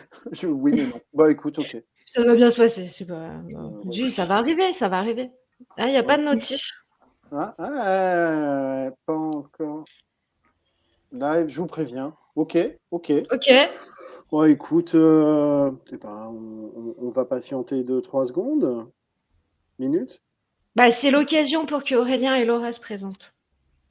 oui, mais non. Bah écoute, ok. Ça va bien se passer. C'est pas... Euh, ça va arriver, ça va arriver. Il n'y a pas de notif. Ah, ah, pas encore. Live, je vous préviens. Ok, ok. Ok. Bon, écoute, euh, on, va patienter 2-3 secondes, minutes. Bah, c'est l'occasion pour que Aurélien et Laura se présentent.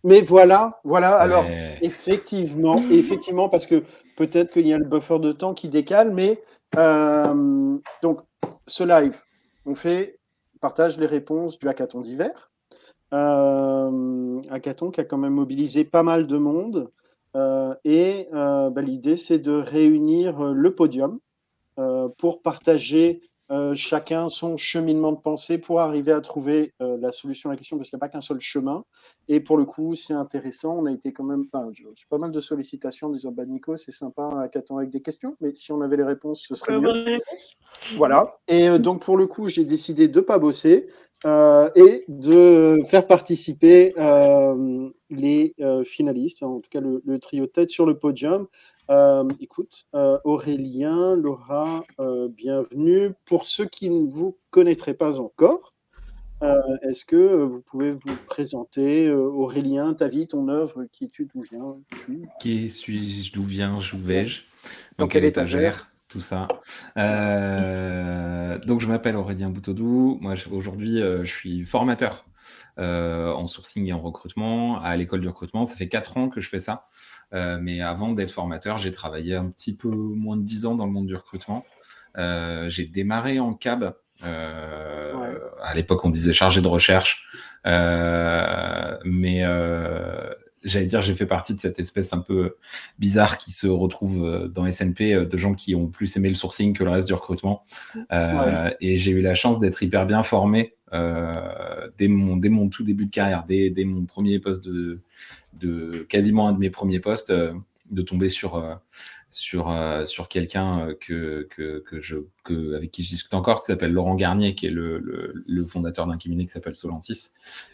Mais voilà, voilà. Alors, effectivement, effectivement, parce que peut-être qu'il y a le buffer de temps qui décale, mais euh, donc, ce live, on fait, partage les réponses du hackathon d'hiver. Euh, hackathon qui a quand même mobilisé pas mal de monde. Euh, et bah, l'idée, c'est de réunir le podium pour partager chacun son cheminement de pensée pour arriver à trouver la solution à la question, parce qu'il n'y a pas qu'un seul chemin. Et pour le coup, c'est intéressant. On a été quand même, enfin, j'ai pas mal de sollicitations des urban Nico, c'est sympa, hackathon avec des questions, mais si on avait les réponses, ce serait mieux. Voilà. Et donc, pour le coup, j'ai décidé de ne pas bosser. Euh, et de faire participer euh, les euh, finalistes, en tout cas le, trio tête sur le podium. Écoute, Aurélien, Laura, bienvenue. Pour ceux qui ne vous connaîtraient pas encore, est-ce que vous pouvez vous présenter, Aurélien, ta vie, ton œuvre, qui es-tu, d'où viens-tu? Qui suis-je, d'où viens, je vais-je? Dans quelle étagère tout ça. Euh, donc, je m'appelle Aurélien Boutodou. Moi, aujourd'hui, euh, je suis formateur euh, en sourcing et en recrutement à l'école du recrutement. Ça fait quatre ans que je fais ça. Mais avant d'être formateur, j'ai travaillé un petit peu moins de dix ans dans le monde du recrutement. j'ai démarré en cab. À l'époque, on disait chargé de recherche. mais j'allais dire, j'ai fait partie de cette espèce un peu bizarre qui se retrouve euh, dans SNP euh, de gens qui ont plus aimé le sourcing que le reste du recrutement. Euh, et j'ai eu la chance d'être hyper bien formé dès, mon, dès mon tout début de carrière, dès, dès mon premier poste de, de quasiment un de mes premiers postes, de tomber sur sur, euh, sur quelqu'un euh, que, que, que, je, que, avec qui je discute encore, qui s'appelle Laurent Garnier, qui est le, le, le fondateur d'un cabinet qui s'appelle Solantis,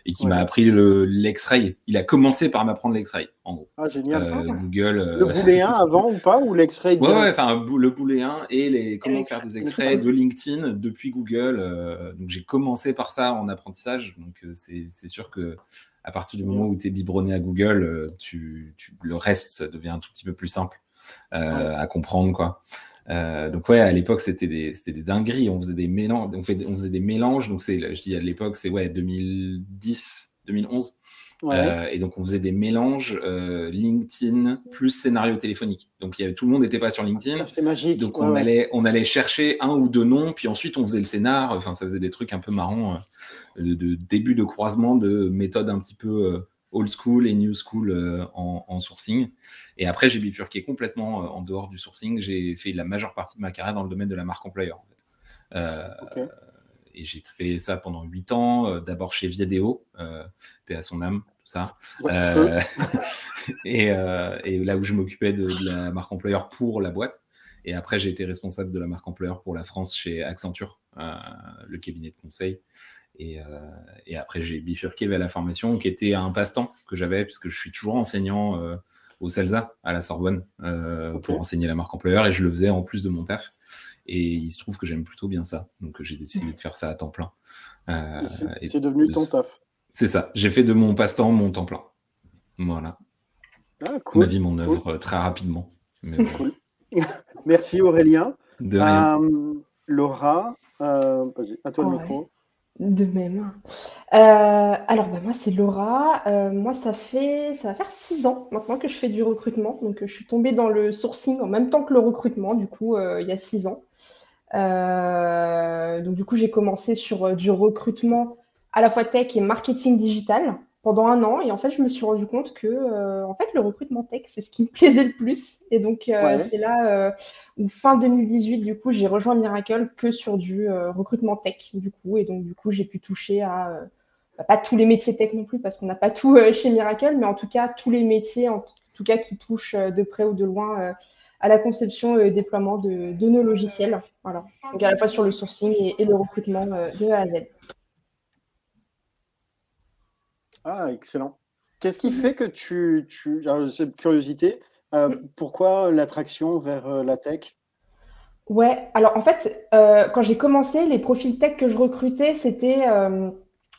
et qui m'a appris l'X-Ray. Il a commencé par m'apprendre l'X-Ray, en gros. Ah, génial. Euh, Google. Le booléen avant ou pas Ou l'X-Ray Ouais, ouais, enfin, le booléen et les, comment faire des extraits de LinkedIn depuis Google. donc, j'ai commencé par ça en apprentissage. Donc, c'est sûr que à partir du moment où tu es biberonné à Google, tu, tu, le reste, ça devient un tout petit peu plus simple. Euh, à comprendre quoi. Euh, donc ouais, à l'époque c'était des, des dingueries. On faisait des mélanges, on, fait, on faisait des mélanges. Donc c'est, je dis à l'époque c'est ouais 2010, 2011. Euh, et donc on faisait des mélanges LinkedIn plus scénario téléphonique. Donc il y avait, tout le monde n'était pas sur LinkedIn. Ah, c'était magique. Donc on allait on allait chercher un ou deux noms, puis ensuite on faisait le scénar. Enfin ça faisait des trucs un peu marrants de, de, début de croisement de méthodes un petit peu old school et new school euh, en, sourcing. Et après, j'ai bifurqué complètement euh, en dehors du sourcing. J'ai fait la majeure partie de ma carrière dans le domaine de la marque employeur. Euh, et j'ai fait ça pendant huit ans, d'abord chez Viadeo, paix à son âme, tout ça. et, et, là où je m'occupais de, de, la marque employeur pour la boîte. Et après, j'ai été responsable de la marque employeur pour la France chez Accenture, le cabinet de conseil. Et, euh, et après, j'ai bifurqué vers la formation, qui était un passe-temps que j'avais, puisque je suis toujours enseignant euh, au CELSA, à la Sorbonne, euh, pour enseigner la marque employeur, et je le faisais en plus de mon taf. Et il se trouve que j'aime plutôt bien ça, donc j'ai décidé de faire ça à temps plein. c'est devenu ton taf. C'est ça, j'ai fait de mon passe-temps mon temps plein. Voilà. Ah, cool. Ma vie, mon œuvre, très rapidement. Cool. Merci Aurélien. De rien. Laura, vas-y, à toi le micro. De même. Euh, alors, bah, moi, c'est Laura. Euh, moi, ça fait, ça va faire six ans maintenant que je fais du recrutement. Donc, je suis tombée dans le sourcing en même temps que le recrutement, du coup, euh, il y a six ans. donc, du coup, j'ai commencé sur du recrutement à la fois tech et marketing digital pendant un an. Et en fait, je me suis rendu compte que euh, en fait, le recrutement tech, c'est ce qui me plaisait le plus. Et donc, euh, c'est là euh, où fin 2018, du coup, j'ai rejoint Miracle que sur du recrutement tech, du coup. Et donc, du coup, j'ai pu toucher à bah, pas tous les métiers tech non plus, parce qu'on n'a pas tout chez Miracle, mais en tout cas, tous les métiers, en tout cas, qui touchent de près ou de loin à la conception et déploiement de, nos logiciels. Voilà. Donc, à la fois sur le sourcing et, et le recrutement de A à Z. Ah, excellent. Qu'est-ce qui fait que tu, tu alors, c'est curiosité, euh, mmh. pourquoi l'attraction vers euh, la tech? Ouais, alors en fait, euh, quand j'ai commencé, les profils tech que je recrutais, c'était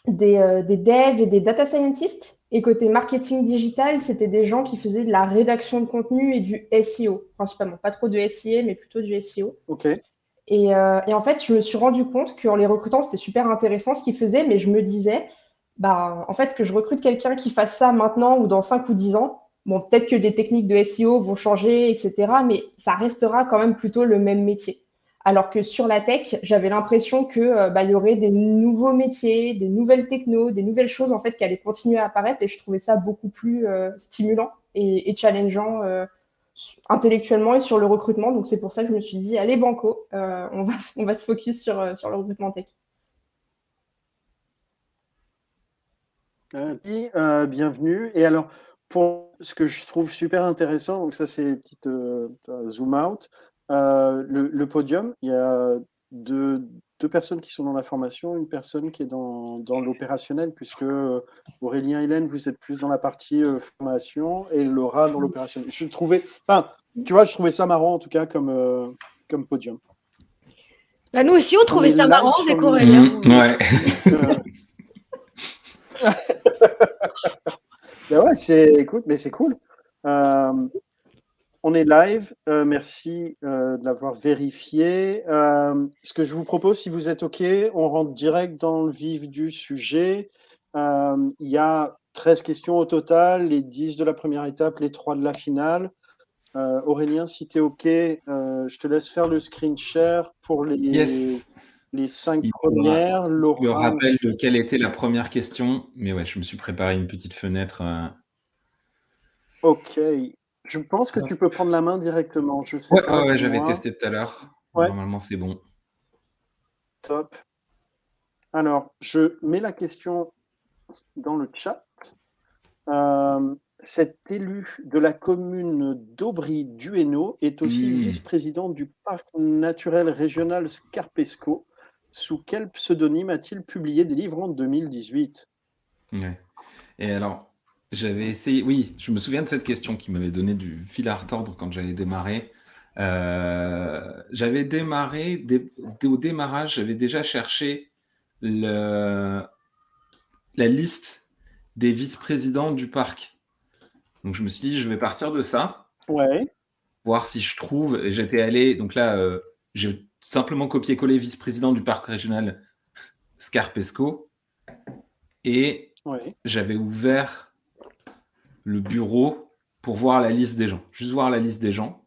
des, des devs et des data scientists. Et côté marketing digital, c'était des gens qui faisaient de la rédaction de contenu et du SEO, principalement. Pas trop de SEA, mais plutôt du SEO. OK. Et, et, en fait, je me suis rendu compte qu'en les recrutant, c'était super intéressant ce qu'ils faisaient, mais je me disais, bah, en fait, que je recrute quelqu'un qui fasse ça maintenant ou dans 5 ou 10 ans, bon, peut-être que les techniques de SEO vont changer, etc., mais ça restera quand même plutôt le même métier. Alors que sur la tech, j'avais l'impression que euh, bah, il y aurait des nouveaux métiers, des nouvelles technos, des nouvelles choses en fait qui allaient continuer à apparaître, et je trouvais ça beaucoup plus euh, stimulant et, challengeant intellectuellement et sur le recrutement. Donc c'est pour ça que je me suis dit, allez banco, euh, on, va, on va se focus sur, euh, sur le recrutement tech. Euh, bienvenue. Et alors, pour ce que je trouve super intéressant, donc ça c'est petite zoom out, le, le, podium, il y a deux, deux personnes qui sont dans la formation, une personne qui est dans, dans l'opérationnel, puisque euh, Aurélien et Hélène, vous êtes plus dans la partie euh, formation et Laura dans l'opérationnel. Je trouvais, enfin, tu vois, je trouvais ça marrant en tout cas comme, euh, comme podium. Bah, nous aussi, on trouvait ça marrant avec Aurélien. Mmh, ouais. Ben ouais, c'est, écoute, mais c'est cool. On est live. Euh, merci euh, de l'avoir vérifié. Euh, ce que je vous propose, si vous êtes OK, on rentre direct dans le vif du sujet. il y a 13 questions au total, les 10 de la première étape, les 3 de la finale. Aurélien, si tu es OK, je te laisse faire le screen share pour les, les 5 premières. Je me rappelle de quelle était la première question, mais ouais, je me suis préparé une petite fenêtre. Ok, je pense que tu peux prendre la main directement. Je sais ouais, j'avais testé tout à l'heure. Normalement, c'est bon. Top. Alors, je mets la question dans le chat. Euh, cet élu de la commune d'Aubry-Duéno est aussi hmm. vice-président du parc naturel régional Scarpesco. Sous quel pseudonyme a-t-il publié des livres en 2018 Et alors, j'avais essayé, oui, je me souviens de cette question qui m'avait donné du fil à retordre quand j'avais démarré. Euh, j'avais démarré, au démarrage, j'avais déjà cherché le, la liste des vice-présidents du parc. Donc je me suis dit, je vais partir de ça. Ouais. Voir si je trouve. J'étais allé, donc là, euh, j'ai simplement copié-collé vice-président du parc régional Scarpesco. Et j'avais ouvert le bureau pour voir la liste des gens, juste voir la liste des gens.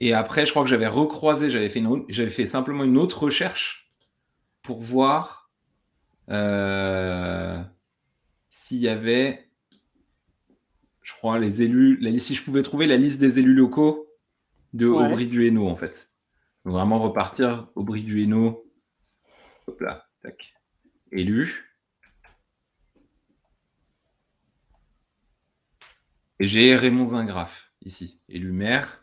Et après, je crois que j'avais recroisé, j'avais fait, j'avais fait simplement une autre recherche pour voir euh, s'il y avait, je crois, les élus, la, si je pouvais trouver la liste des élus locaux de Aubry du Hainaut, en fait. Vraiment repartir Aubry du Hainaut. Hop là, tac. Élu. Et j'ai Raymond Zingraf ici, élu maire.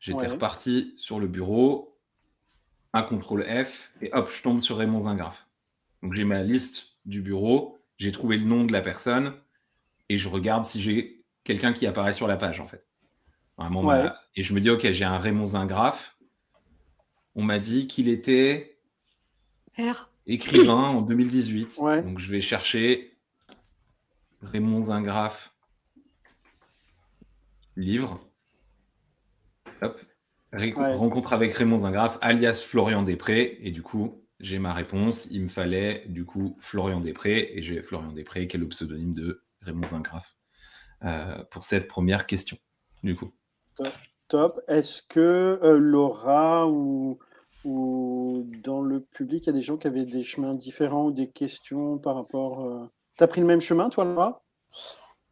J'étais reparti sur le bureau, un contrôle F, et hop, je tombe sur Raymond Zingraf. Donc j'ai ma liste du bureau, j'ai trouvé le nom de la personne, et je regarde si j'ai quelqu'un qui apparaît sur la page, en fait. Vraiment, Et je me dis, ok, j'ai un Raymond Zingraf. On m'a dit qu'il était écrivain en 2018. Donc je vais chercher Raymond Zingraf livre. Hop. Rencontre avec Raymond Zingraf, alias Florian Després. Et du coup, j'ai ma réponse. Il me fallait du coup Florian Després. Et j'ai Florian Després, qui est le pseudonyme de Raymond Zingraf, euh, pour cette première question. Du coup. Top. Est-ce que euh, Laura ou, ou dans le public, il y a des gens qui avaient des chemins différents ou des questions par rapport. Euh... Tu as pris le même chemin, toi, Laura?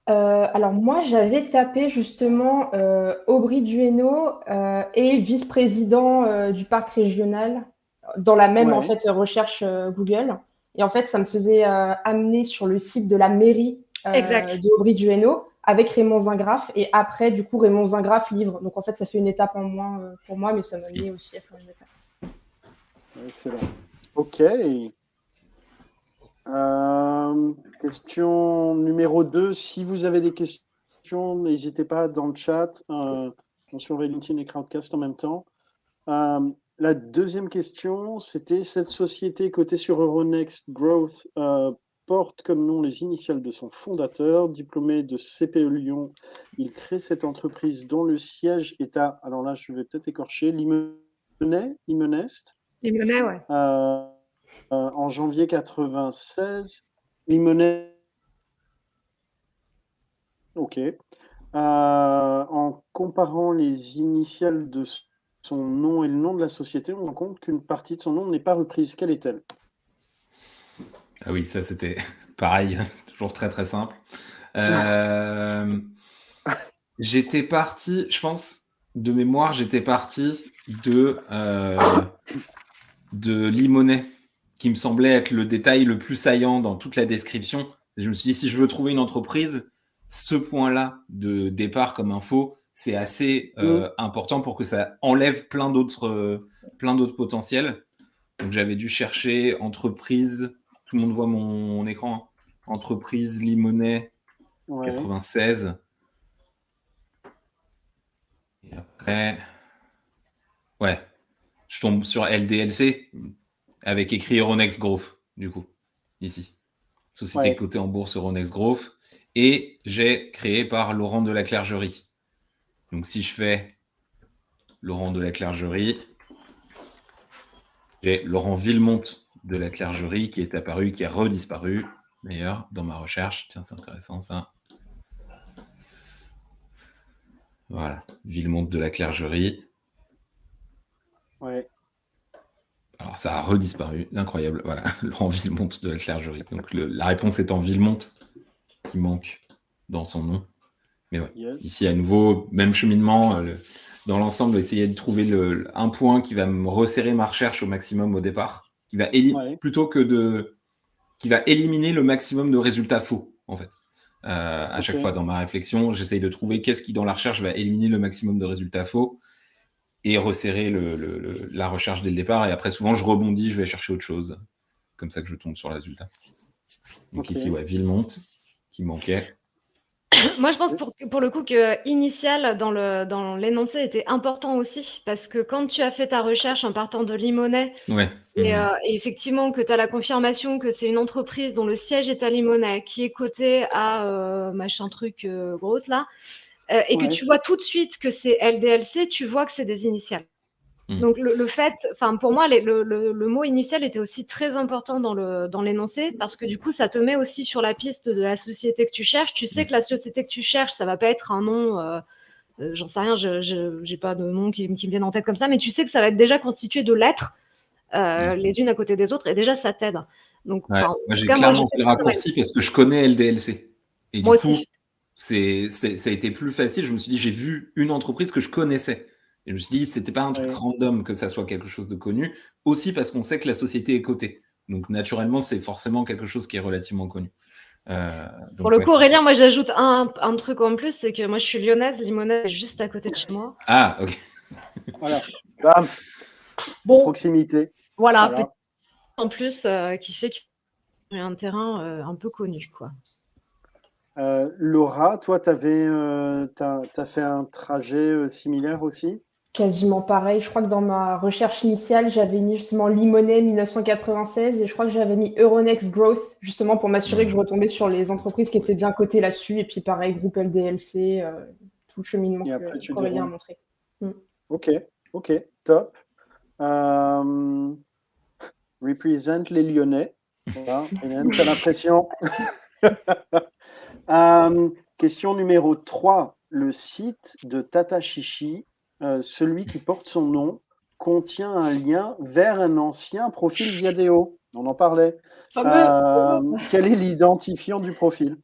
Euh, alors moi, j'avais tapé justement euh, Aubry Dueno euh, et vice-président du parc régional dans la même en fait recherche Google. Et en fait, ça me faisait amener sur le site de la mairie d'Aubry Dueno avec Raymond Zingraf et après du coup Raymond Zingraf livre. Donc en fait, ça fait une étape en moins pour moi, mais ça m'a amené aussi à faire une étape. Excellent. Ok. Euh, question numéro 2. Si vous avez des questions, n'hésitez pas dans le chat. Euh, attention, LinkedIn et Crowdcast en même temps. Euh, la deuxième question, c'était cette société cotée sur Euronext Growth euh, porte comme nom les initiales de son fondateur, diplômé de CPE Lyon. Il crée cette entreprise dont le siège est à, alors là je vais peut-être écorcher, Limonest Limonest Limonest, ouais. Euh, en janvier 96. Limonest. Ok. en comparant les initiales de son nom et le nom de la société, on rend compte qu'une partie de son nom n'est pas reprise. Quelle est-elle? Ah oui, ça c'était pareil, toujours très très simple. Euh, j'étais parti, je pense, de mémoire, j'étais parti de, euh, de Limonet, qui me semblait être le détail le plus saillant dans toute la description. Je me suis dit, si je veux trouver une entreprise, ce point-là de départ comme info, c'est assez euh, mm. important pour que ça enlève plein d'autres euh, plein d'autres potentiels. Donc j'avais dû chercher entreprise, tout le monde voit mon, écran, entreprise Limonet 96. Et après, ouais, je tombe sur LDLC avec écrit Euronext Growth, du coup, ici. Société cotée en bourse Euronext Growth. Et j'ai créé par Laurent de la Clergerie. Donc si je fais Laurent de la Clergerie, j'ai Laurent Villemonte de la Clergerie qui est apparu, qui a redisparu d'ailleurs dans ma recherche. Tiens, c'est intéressant ça. Voilà, Villemonte de la Clergerie. Ouais. Alors ça a redisparu, incroyable. Voilà, Laurent Villemonte de la Clergerie. Donc la réponse est en Villemonte qui manque dans son nom. Mais ouais, ici à nouveau, même cheminement. Euh, dans l'ensemble, essayer de trouver le, un point qui va me resserrer ma recherche au maximum au départ, qui va plutôt que de, qui va éliminer le maximum de résultats faux, en fait. Euh, à chaque fois dans ma réflexion, j'essaye de trouver qu'est-ce qui dans la recherche va éliminer le maximum de résultats faux et resserrer le, la recherche dès le départ. Et après, souvent, je rebondis, je vais chercher autre chose. Comme ça que je tombe sur le résultat. Donc ici, ouais, Villemonte qui manquait. Moi, je pense pour, pour le coup que initial dans le dans l'énoncé était important aussi parce que quand tu as fait ta recherche en partant de Limonet ouais. et, mmh. euh, et, effectivement que tu as la confirmation que c'est une entreprise dont le siège est à Limonet, qui est cotée à euh, machin truc euh, grosse là, euh, et que tu vois tout de suite que c'est LDLC, tu vois que c'est des initiales. Mmh. Donc le, fait, enfin pour moi, le, le, mot initial était aussi très important dans le dans l'énoncé parce que du coup, ça te met aussi sur la piste de la société que tu cherches. Tu sais mmh. que la société que tu cherches, ça va pas être un nom, euh, euh, j'en sais rien, je j'ai pas de nom qui, qui, me viennent en tête comme ça, mais tu sais que ça va être déjà constitué de lettres euh, mmh. les unes à côté des autres et déjà ça t'aide. Donc moi j'ai clairement fait le raccourci parce que je connais LDLC. Et moi du aussi. c'est ça a été plus facile. Je me suis dit j'ai vu une entreprise que je connaissais. Et je me suis dit, c'était pas un truc random que ça soit quelque chose de connu, aussi parce qu'on sait que la société est cotée. Donc naturellement, c'est forcément quelque chose qui est relativement connu. Euh, Pour le coup, Aurélien, moi j'ajoute un, un, truc en plus, c'est que moi je suis lyonnaise, Limonade est juste à côté de chez moi. Ah, ok. voilà. Bam. Bon. Proximité. Voilà, en plus euh, qui fait qu'il y a un terrain euh, un peu connu. quoi. Laura, toi, tu as, as, fait un trajet similaire aussi? Quasiment pareil. Je crois que dans ma recherche initiale, j'avais mis justement Limonet 1996 et je crois que j'avais mis Euronext Growth justement pour m'assurer que je retombais sur les entreprises qui étaient bien cotées là-dessus. Et puis pareil, groupe LDLC, euh, tout le cheminement que Aurélien a montré. Mm. Ok, ok, top. Euh, represent les Lyonnais. Voilà, tu as l'impression? Euh, question numéro 3. Le site de Tata Chichi euh, celui qui porte son nom, contient un lien vers un ancien profil Viadeo. On en parlait. Euh, quel est l'identifiant du profil?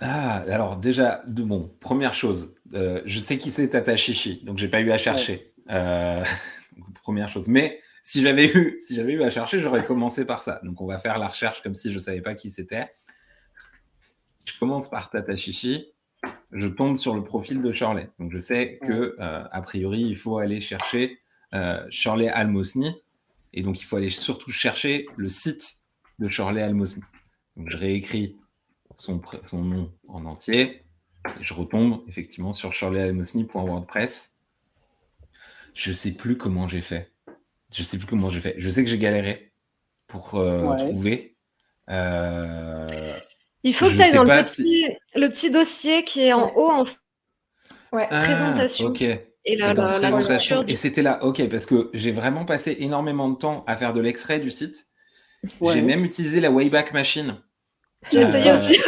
Ah, alors déjà, de bon, première chose, euh, je sais qui c'est Tata Chichi, donc j'ai pas eu à chercher. première chose. Mais si j'avais eu, si j'avais eu à chercher, j'aurais commencé par ça. Donc on va faire la recherche comme si je savais pas qui c'était. Je commence par Tata Chichi je tombe sur le profil de Shirley. Donc je sais que euh, a priori il faut aller chercher euh, Shirley Almosny et donc il faut aller surtout chercher le site de Shirley Almosny. Donc je réécris son, son nom en entier et je retombe effectivement sur shirleyalmosny.wordpress. Je sais plus comment j'ai fait. Je sais plus comment j'ai fait. Je sais que j'ai galéré pour euh, trouver. Euh, Il faut que tu ailles dans le petit, dossier qui est en haut en ouais. Ah, présentation. Ok. Et la, présentation. Et c'était là, ok, parce que j'ai vraiment passé énormément de temps à faire de l'extrait du site. J'ai même utilisé la Wayback Machine. J'ai essayé aussi.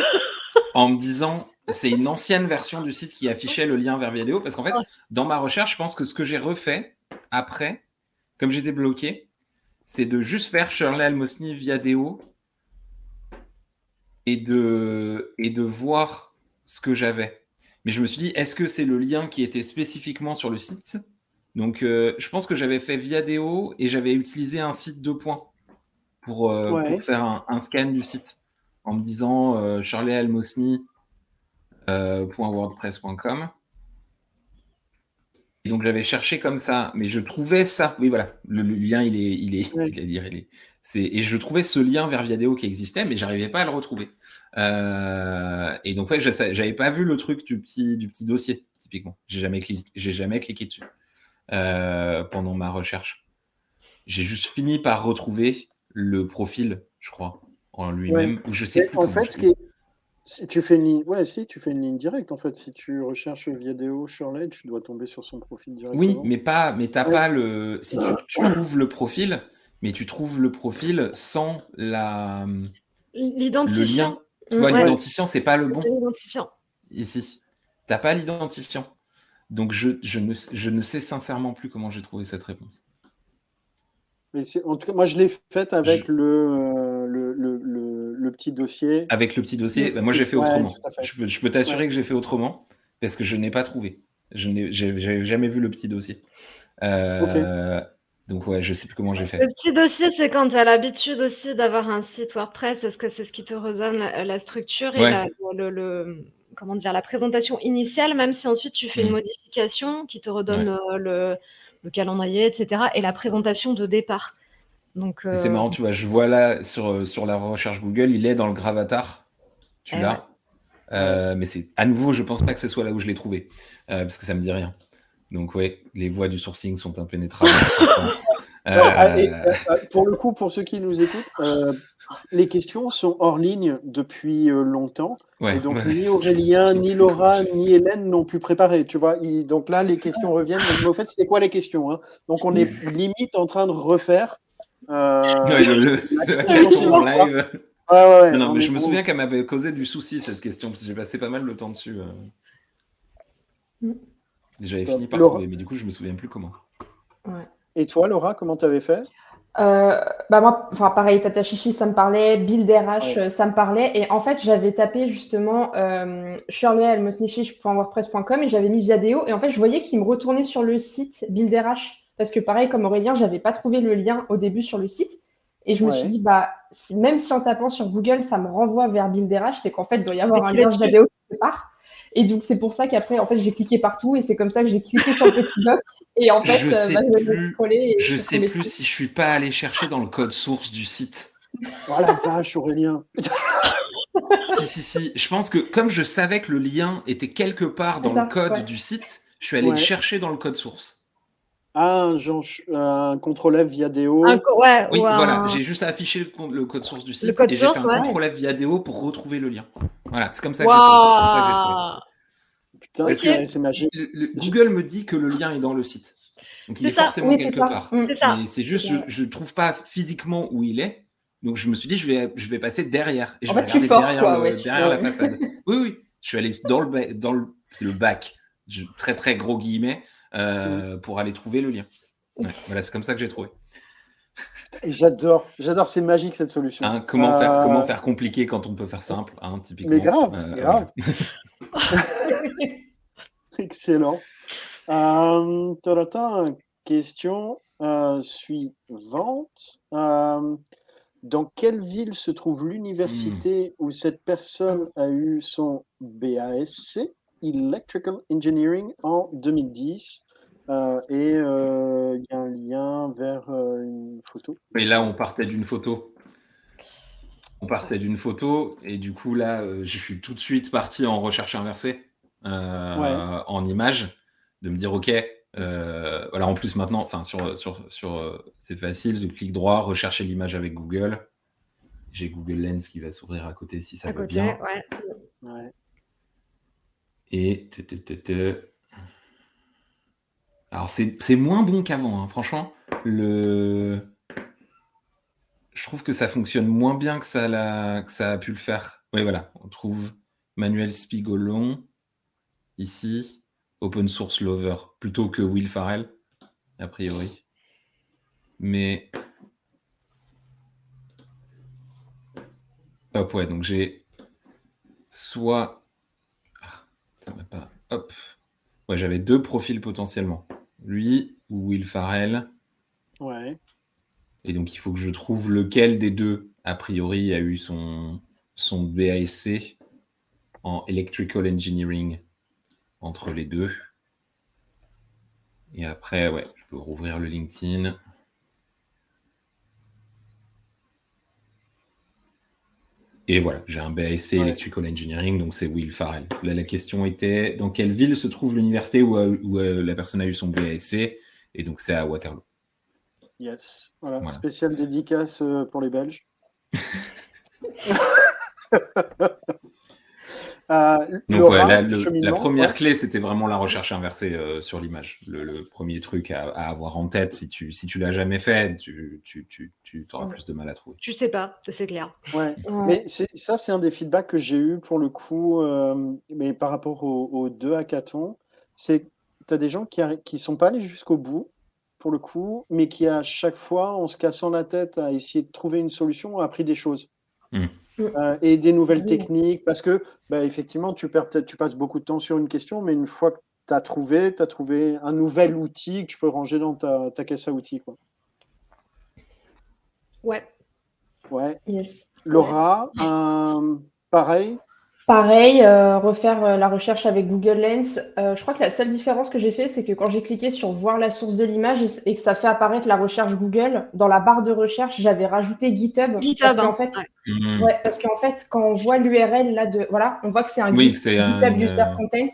en me disant, c'est une ancienne version du site qui affichait le lien vers vidéo. Parce qu'en fait, dans ma recherche, je pense que ce que j'ai refait après, comme j'étais bloqué, c'est de juste faire Shirley Almosny Viadeo et de, et de voir ce que j'avais. Mais je me suis dit, est-ce que c'est le lien qui était spécifiquement sur le site? Donc, euh, je pense que j'avais fait Viadeo et j'avais utilisé un site de points pour, euh, faire un, scan du site en me disant euh, Shirley Almosny euh, .wordpress.com. Et donc j'avais cherché comme ça, mais je trouvais ça. Oui, voilà, le, lien il est, il est, il est, et je trouvais ce lien vers Viadeo qui existait, mais j'arrivais pas à le retrouver. Euh, et donc ouais, j'avais pas vu le truc du petit, du petit dossier typiquement. J'ai jamais cliqué, jamais cliqué dessus euh, pendant ma recherche. J'ai juste fini par retrouver le profil, je crois, en lui-même. Je sais plus. En fait, ce qui est si tu fais une ligne, ouais, si tu fais une ligne directe en fait, si tu recherches Viadeo Shirley, tu dois tomber sur son profil directement. Oui, mais pas, mais t'as pas le. Si tu, trouves le profil, mais tu trouves le profil sans la. L'identifiant. Tu vois, l'identifiant, c'est pas le bon. L'identifiant. Ici, t'as pas l'identifiant. Donc je, je, ne, je ne sais sincèrement plus comment j'ai trouvé cette réponse. Mais en tout cas, moi je l'ai faite avec le, euh, le, le, le, petit dossier. Avec le petit dossier, bah, moi j'ai fait autrement. je, peux, je peux t'assurer que j'ai fait autrement parce que je n'ai pas trouvé. Je n'ai jamais vu le petit dossier. Euh, donc ouais, je sais plus comment j'ai fait. Le petit dossier, c'est quand tu as l'habitude aussi d'avoir un site WordPress parce que c'est ce qui te redonne la, structure et la, le, comment dire, la présentation initiale, même si ensuite tu fais une mmh. modification qui te redonne euh, le le calendrier, etc. et la présentation de départ. Donc, C'est euh, marrant, tu vois, je vois là sur, euh, sur la recherche Google, il est dans le gravatar. Tu eh l'as. Euh, mais c'est à nouveau, je pense pas que ce soit là où je l'ai trouvé, parce que ça me dit rien. Donc ouais, les voies du sourcing sont impénétrables. pour le coup, pour ceux qui nous écoutent, les questions sont hors ligne depuis euh, longtemps. et donc, ni Aurélien, ni Laura, ni Hélène n'ont pu préparer. Tu vois donc là, les questions reviennent. Mais au fait, c'était quoi les questions hein? Donc, on est limite en train de refaire. Euh, le, live. Ouais, non, mais je me souviens qu'elle m'avait causé du souci cette question, parce que j'ai passé pas mal de temps dessus. Euh. Mm. J'avais fini par trouver, mais du coup, je me souviens plus comment. Et toi, Laura, comment tu avais fait? Euh, bah moi, enfin pareil, Tata Chichi, ça me parlait, Bill DRH, euh, ça me parlait. Et en fait, j'avais tapé justement euh, shirley.wordpress.com et j'avais mis Viadeo. Et en fait, je voyais qu'il me retournait sur le site Bill DRH. Parce que pareil, comme Aurélien, j'avais pas trouvé le lien au début sur le site. Et je me suis dit, bah, même si en tapant sur Google, ça me renvoie vers Bill DRH, c'est qu'en fait, il doit y avoir un lien Viadeo quelque part. Et donc, c'est pour ça qu'après, en fait, j'ai cliqué partout et c'est comme ça que j'ai cliqué sur le petit doc. Et en fait, je sais bah, plus, je sais plus si je suis pas allé chercher dans le code source du site. Oh la vache, Aurélien. si, si, si. Je pense que comme je savais que le lien était quelque part dans le code du site, je suis allé le chercher dans le code source. Ah, un, genre, un contrôle F via DO. oui, voilà, j'ai juste affiché le, code source du site et j'ai fait un contrôle F via DO pour retrouver le lien. Voilà, c'est comme ça que j'ai trouvé. Putain, c'est magique. Google me dit que le lien est dans le site. Donc il est, forcément quelque part. Mm. Mais c'est juste, je ne trouve pas physiquement où il est. Donc je me suis dit, je vais, je vais passer derrière. Et je vais regarder derrière, derrière la façade. oui, oui. Je suis allé dans le, dans le, le bac, très très gros guillemets. Euh, pour aller trouver le lien. voilà, c'est comme ça que j'ai trouvé. J'adore, j'adore, c'est magique cette solution. Hein, comment, faire, euh, comment faire compliqué quand on peut faire simple, hein, typiquement. Mais grave, euh, grave. Excellent. question suivante. dans quelle ville se trouve l'université hmm. où cette personne a eu son BASC Electrical Engineering en 2010. Euh, et euh, il y a un lien vers euh, une photo. Mais là, on partait d'une photo. On partait d'une photo et du coup là, je suis tout de suite parti en recherche inversée en image, de me dire ok, voilà, en plus maintenant, enfin sur, sur, sur c'est facile, je clique droit, rechercher l'image avec Google. J'ai Google Lens qui va s'ouvrir à côté si ça va bien. Ouais. Et alors c'est moins bon qu'avant, hein. franchement. Je trouve que ça fonctionne moins bien que ça, a, que ça a pu le faire. Oui, voilà, on trouve Manuel Spigolon ici, Open Source Lover, plutôt que Will Farrell, a priori. Mais Hop, ouais, donc j'ai soit. Ça va pas. Hop. Ouais, j'avais deux profils potentiellement. Lui ou Will Farrell. Ouais. Et donc il faut que je trouve lequel des deux, a priori, a eu son, son BASC en Electrical Engineering entre les deux. Et après, ouais, je peux rouvrir le LinkedIn. Et voilà, j'ai un BASC Electrical Engineering, donc c'est Will Farrell. Là, la question était dans quelle ville se trouve l'université où, euh, la personne a eu son BASC Et donc, c'est à Waterloo. Yes, voilà, voilà. spéciale dédicace euh, pour les Belges. Euh, Donc, la, première clé, c'était vraiment la recherche inversée euh, sur l'image. Le, premier truc à, avoir en tête, si tu si tu l'as jamais fait, tu, tu, tu, tu auras plus de mal à trouver. Tu sais pas, c'est clair. Ouais. Mais ça, c'est un des feedbacks que j'ai eu pour le coup, euh, mais par rapport aux, deux hackathons, c'est tu as des gens qui ne sont pas allés jusqu'au bout, pour le coup, mais qui à chaque fois, en se cassant la tête à essayer de trouver une solution, ont appris des choses. Mmh. Euh, et des nouvelles techniques, parce que bah, effectivement, tu, perds, tu passes beaucoup de temps sur une question, mais une fois que tu as trouvé, tu as trouvé un nouvel outil que tu peux ranger dans ta, ta caisse à outils. Quoi. Ouais. Ouais. Laura, pareil, Pareil, euh, refaire euh, la recherche avec Google Lens. Euh, je crois que la seule différence que j'ai fait, c'est que quand j'ai cliqué sur voir la source de l'image et, que ça fait apparaître la recherche Google, dans la barre de recherche, j'avais rajouté GitHub. GitHub, parce qu'en fait, mmh. ouais, parce qu'en fait, quand on voit l'URL là de, voilà, on voit que c'est un GitHub User Content.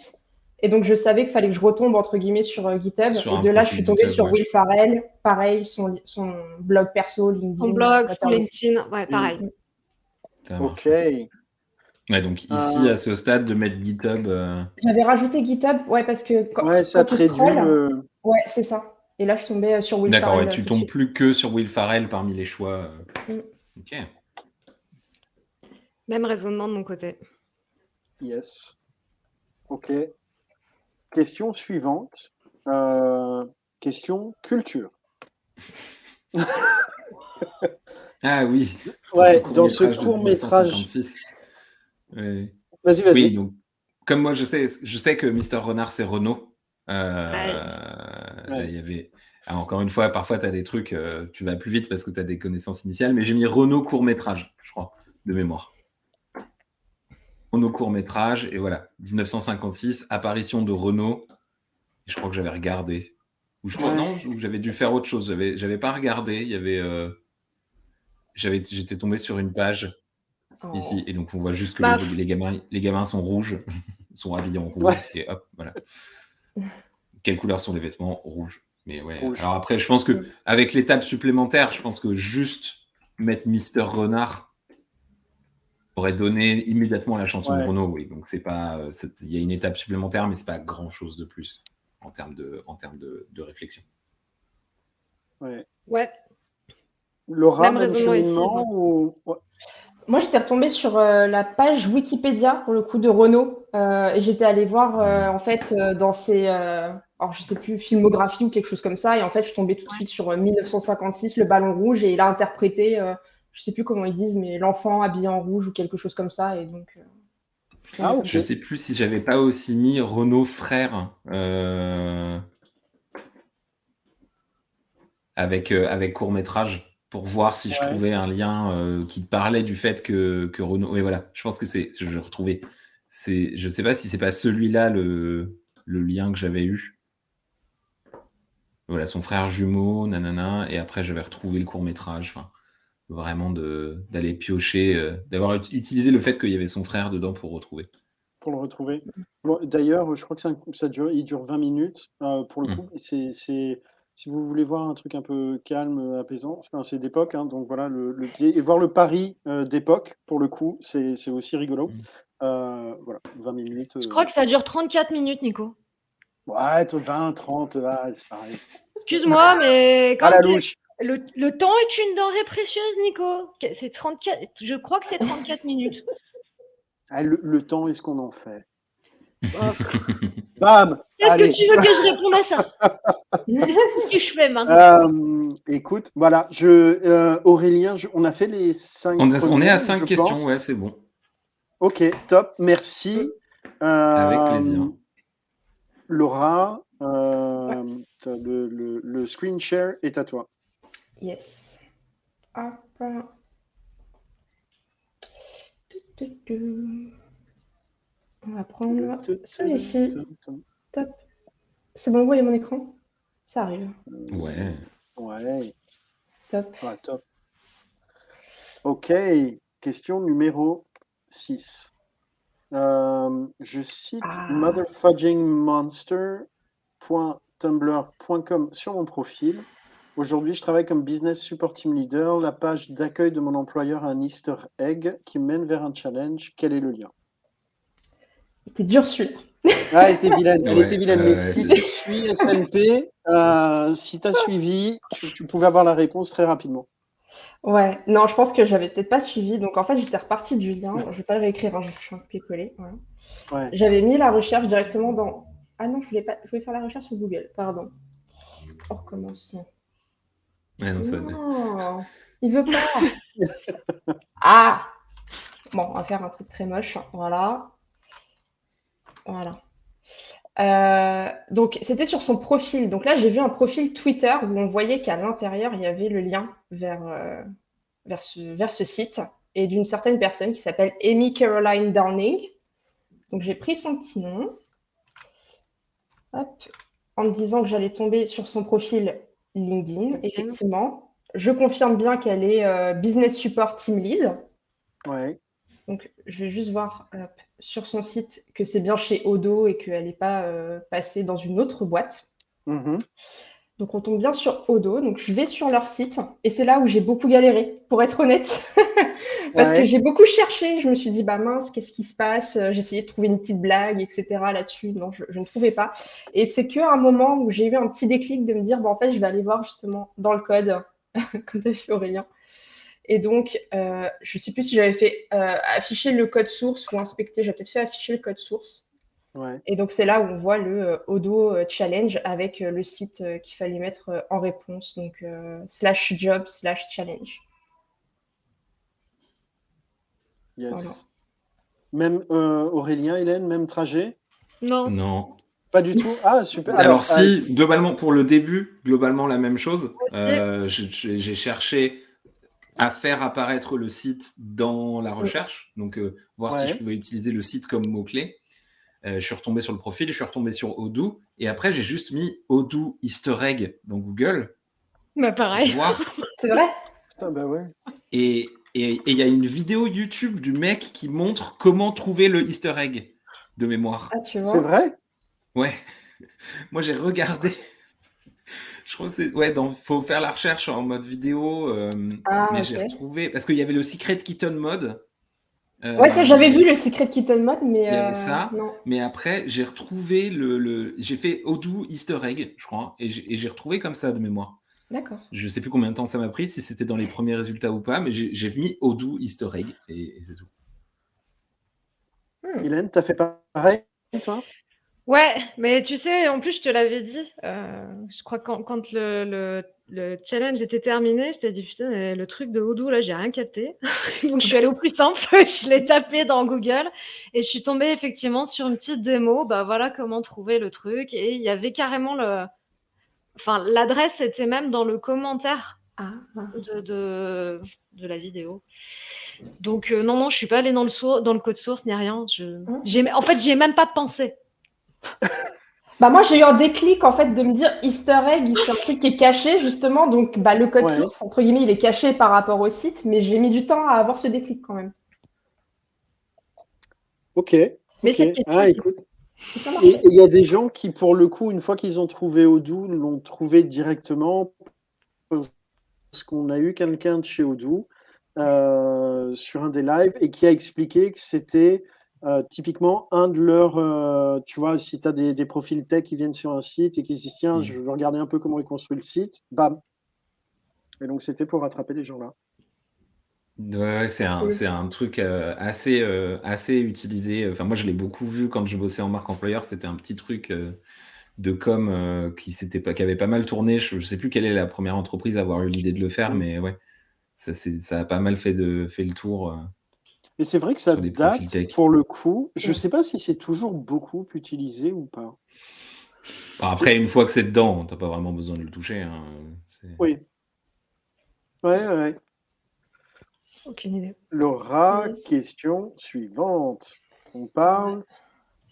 Et donc, je savais qu'il fallait que je retombe entre guillemets sur GitHub. et de là, je suis tombée sur Will Farrell. Pareil, son, son blog perso, LinkedIn. Son blog, son LinkedIn, ouais, pareil. Ok. Ouais, donc ici, à ce stade, de mettre GitHub. Euh, J'avais rajouté GitHub, ouais, parce que quand, ouais, ça tu scroll, ouais, c'est ça. Et là, je tombais euh, sur Will Farrell. D'accord, ouais, tu tombes plus que sur Will Farrell parmi les choix. Euh. Mm. Ok. Même raisonnement de mon côté. Yes. Ok. Question suivante. question culture. ah oui. Ouais, dans ce court métrage. Oui. Vas-y, vas-y. Oui, donc, comme moi, je sais, je sais que Mister Renard, c'est Renault. Euh, il y avait. encore une fois, parfois, tu as des trucs, euh, tu vas plus vite parce que tu as des connaissances initiales, mais j'ai mis Renault court-métrage, je crois, de mémoire. Renault court-métrage, et voilà, 1956, apparition de Renault. Et je crois que j'avais regardé. Ou je crois, non, j'avais dû faire autre chose. J'avais, j'avais pas regardé. Il y avait. Euh, j'avais, j'étais tombé sur une page Ici, et donc on voit juste que bah, les, gamins, les gamins sont rouges, sont habillés en rouge, et hop, voilà. Quelle couleur sont les vêtements? Rouge. Mais ouais. Alors après, je pense que avec l'étape supplémentaire, je pense que juste mettre Mister Renard aurait donné immédiatement la chanson de Renault. Oui, donc c'est pas, il y a une étape supplémentaire, mais c'est pas grand chose de plus en termes de, en termes de, de réflexion. Ouais. Ouais. Laura, même, même ou... Moi, j'étais retombée sur euh, la page Wikipédia pour le coup de Renault euh, et j'étais allée voir euh, en fait dans ses, alors je sais plus filmographie ou quelque chose comme ça et en fait je suis tombée tout de suite sur 1956 le ballon rouge et il a interprété, je sais plus comment ils disent mais l'enfant habillé en rouge ou quelque chose comme ça et donc. ah, Je sais plus si j'avais pas aussi mis Renault frère avec avec court métrage pour voir si je trouvais un lien euh, qui parlait du fait que, que Renault. Oui, voilà, je pense que c'est. Je retrouvais. C'est, je sais pas si c'est pas celui-là le, le lien que j'avais eu. Voilà, son frère jumeau, nanana, et après j'avais retrouvé le court métrage. Enfin, vraiment d'aller piocher, euh, d'avoir utilisé le fait qu'il y avait son frère dedans pour retrouver. pour le retrouver. D'ailleurs, je crois que ça dure, il dure 20 minutes euh, pour le mmh. coup. C'est, si vous voulez voir un truc un peu calme, apaisant, c'est d'époque, hein, donc voilà, le, et voir le Paris euh, d'époque, pour le coup, c'est aussi rigolo. Mmh. Euh, voilà, 20 minutes. Je crois que ça dure 34 minutes, Nico. Ouais, 20, 30, c'est pareil. Excuse-moi, mais quand le, le, temps est une denrée précieuse, Nico. C'est 34, je crois que c'est 34 minutes. Ah, le, temps est ce qu'on en fait. Bam Est-ce que tu veux que je réponde à ça? C'est ce que je fais maintenant. Euh, écoute, voilà, je, euh, Aurélien, on a fait les 5 On, on est à 5 questions, ouais, c'est bon. Ok, top, merci. Avec euh, plaisir. Laura, le, le, screen share est à toi. Yes. Hop. On va prendre celui-ci. Top. C'est bon, vous voyez mon écran Ça arrive. Ouais. Ouais. Top. top. Ok. Question numéro 6. Euh, je cite ah. motherfudgingmonster.tumblr.com sur mon profil. Aujourd'hui, je travaille comme business support team leader. La page d'accueil de mon employeur a un Easter egg qui mène vers un challenge. Quel est le lien? C'était dur celui-là. Ah, elle était vilaine. Elle était vilaine. Mais si tu suis SNP, euh, si tu as suivi, tu, pouvais avoir la réponse très rapidement. Ouais, non, je pense que j'avais peut-être pas suivi. Donc en fait, j'étais repartie du lien. Je vais pas le réécrire, hein, je suis un peu collé. J'avais mis la recherche directement dans. Ah non, je voulais pas. Je voulais faire la recherche sur Google. Pardon. On recommence non, il veut pas. ah Bon, on va faire un truc très moche. Voilà. Voilà. Euh, donc, c'était sur son profil. Donc là, j'ai vu un profil Twitter où on voyait qu'à l'intérieur, il y avait le lien vers, euh, vers, ce, vers ce site et d'une certaine personne qui s'appelle Amy Caroline Downing. Donc, j'ai pris son petit nom. Hop, en me disant que j'allais tomber sur son profil LinkedIn, effectivement. Je confirme bien qu'elle est euh, Business Support Team Lead. Ouais. Donc, je vais juste voir sur son site que c'est bien chez Odo et qu'elle n'est pas euh, passée dans une autre boîte. Mm-hmm. Donc, on tombe bien sur Odo. Donc, je vais sur leur site et c'est là où j'ai beaucoup galéré, pour être honnête. Parce que j'ai beaucoup cherché. Je me suis dit, bah mince, qu'est-ce qui se passe? J'ai essayé de trouver une petite blague, etc. là-dessus. Non, je, ne trouvais pas. Et c'est qu'à un moment où j'ai eu un petit déclic de me dire, bah, en fait, je vais aller voir justement dans le code, comme tu as fait Aurélien. Et donc, euh, je ne sais plus si j'avais fait euh, afficher le code source ou inspecter. J'ai peut-être fait afficher le code source. Et donc, c'est là où on voit le euh, Odo Challenge avec euh, le site qu'il fallait mettre en réponse, donc slash job slash challenge. Yes. Même Aurélien, Hélène, même trajet? Non. Non. Pas du tout? Ah, super. Alors, si, globalement, pour le début, globalement la même chose. J'ai cherché à faire apparaître le site dans la recherche, donc voir si je pouvais utiliser le site comme mot-clé. Euh, je suis retombé sur le profil, je suis retombé sur Odoo, et après j'ai juste mis Odoo Easter egg dans Google. Bah pareil. C'est vrai? Bah ouais. Et il y a une vidéo YouTube du mec qui montre comment trouver le Easter egg de mémoire. Ah, c'est vrai? Ouais. Moi j'ai regardé. Je crois que c'est. Ouais, donc faut faire la recherche en mode vidéo. Euh, ah, mais j'ai retrouvé. Parce qu'il y avait le Secret Kitten mode. Euh, ouais, ça, j'avais vu le Secret Kitten Mode, mais. Il y avait euh, ça. Mais après, j'ai retrouvé le. J'ai fait Odoo Easter Egg, je crois, et j'ai retrouvé comme ça de mémoire. D'accord. Je sais plus combien de temps ça m'a pris, si c'était dans les premiers résultats ou pas, mais j'ai mis Odoo Easter Egg, et, c'est tout. Hmm. Hélène, t'as fait pareil, toi? Ouais, mais tu sais, en plus, je te l'avais dit. Euh, je crois que quand, le, challenge était terminé, je t'ai dit, putain, le truc de Odoo, là, j'ai rien capté. Donc, je suis allée au plus simple. je l'ai tapé dans Google et je suis tombée effectivement sur une petite démo. Bah, voilà comment trouver le truc. Et il y avait carrément le. Enfin, l'adresse était même dans le commentaire ah. de, de, la vidéo. Donc, euh, non, non, je suis pas allée dans le, dans le code source ni rien. Je, hein? en fait, j'y ai même pas pensé. Bah moi j'ai eu un déclic en fait de me dire Easter egg c'est un truc qui est caché justement donc bah, le code source entre guillemets il est caché par rapport au site mais j'ai mis du temps à avoir ce déclic quand même. Ok Mais ah, écoute. Et il y a des gens qui, pour le coup, une fois qu'ils ont trouvé Odoo, l'ont trouvé directement. Parce qu'on a eu quelqu'un de chez Odoo euh, sur un des lives et qui a expliqué que c'était euh, typiquement un de leurs. Euh, tu vois, si tu as des, des, profils tech qui viennent sur un site et qui se disent tiens, mmh. je veux regarder un peu comment ils construisent le site, bam. Et donc, c'était pour rattraper les gens-là. Ouais, c'est un, c'est un truc assez, assez utilisé. Enfin, moi, je l'ai beaucoup vu quand je bossais en marque employeur. C'était un petit truc de com qui, s'était pas, qui avait pas mal tourné. Je ne sais plus quelle est la première entreprise à avoir eu l'idée de le faire, mmh. mais ouais, ça, ça a pas mal fait, de, fait le tour. Et c'est vrai que ça date, pour le coup. Je ne sais pas si c'est toujours beaucoup utilisé ou pas. Bah, après, une fois que c'est dedans, tu n'as pas vraiment besoin de le toucher. Hein. Oui. Ouais, ouais. Aucune idée. Laura, question suivante. On parle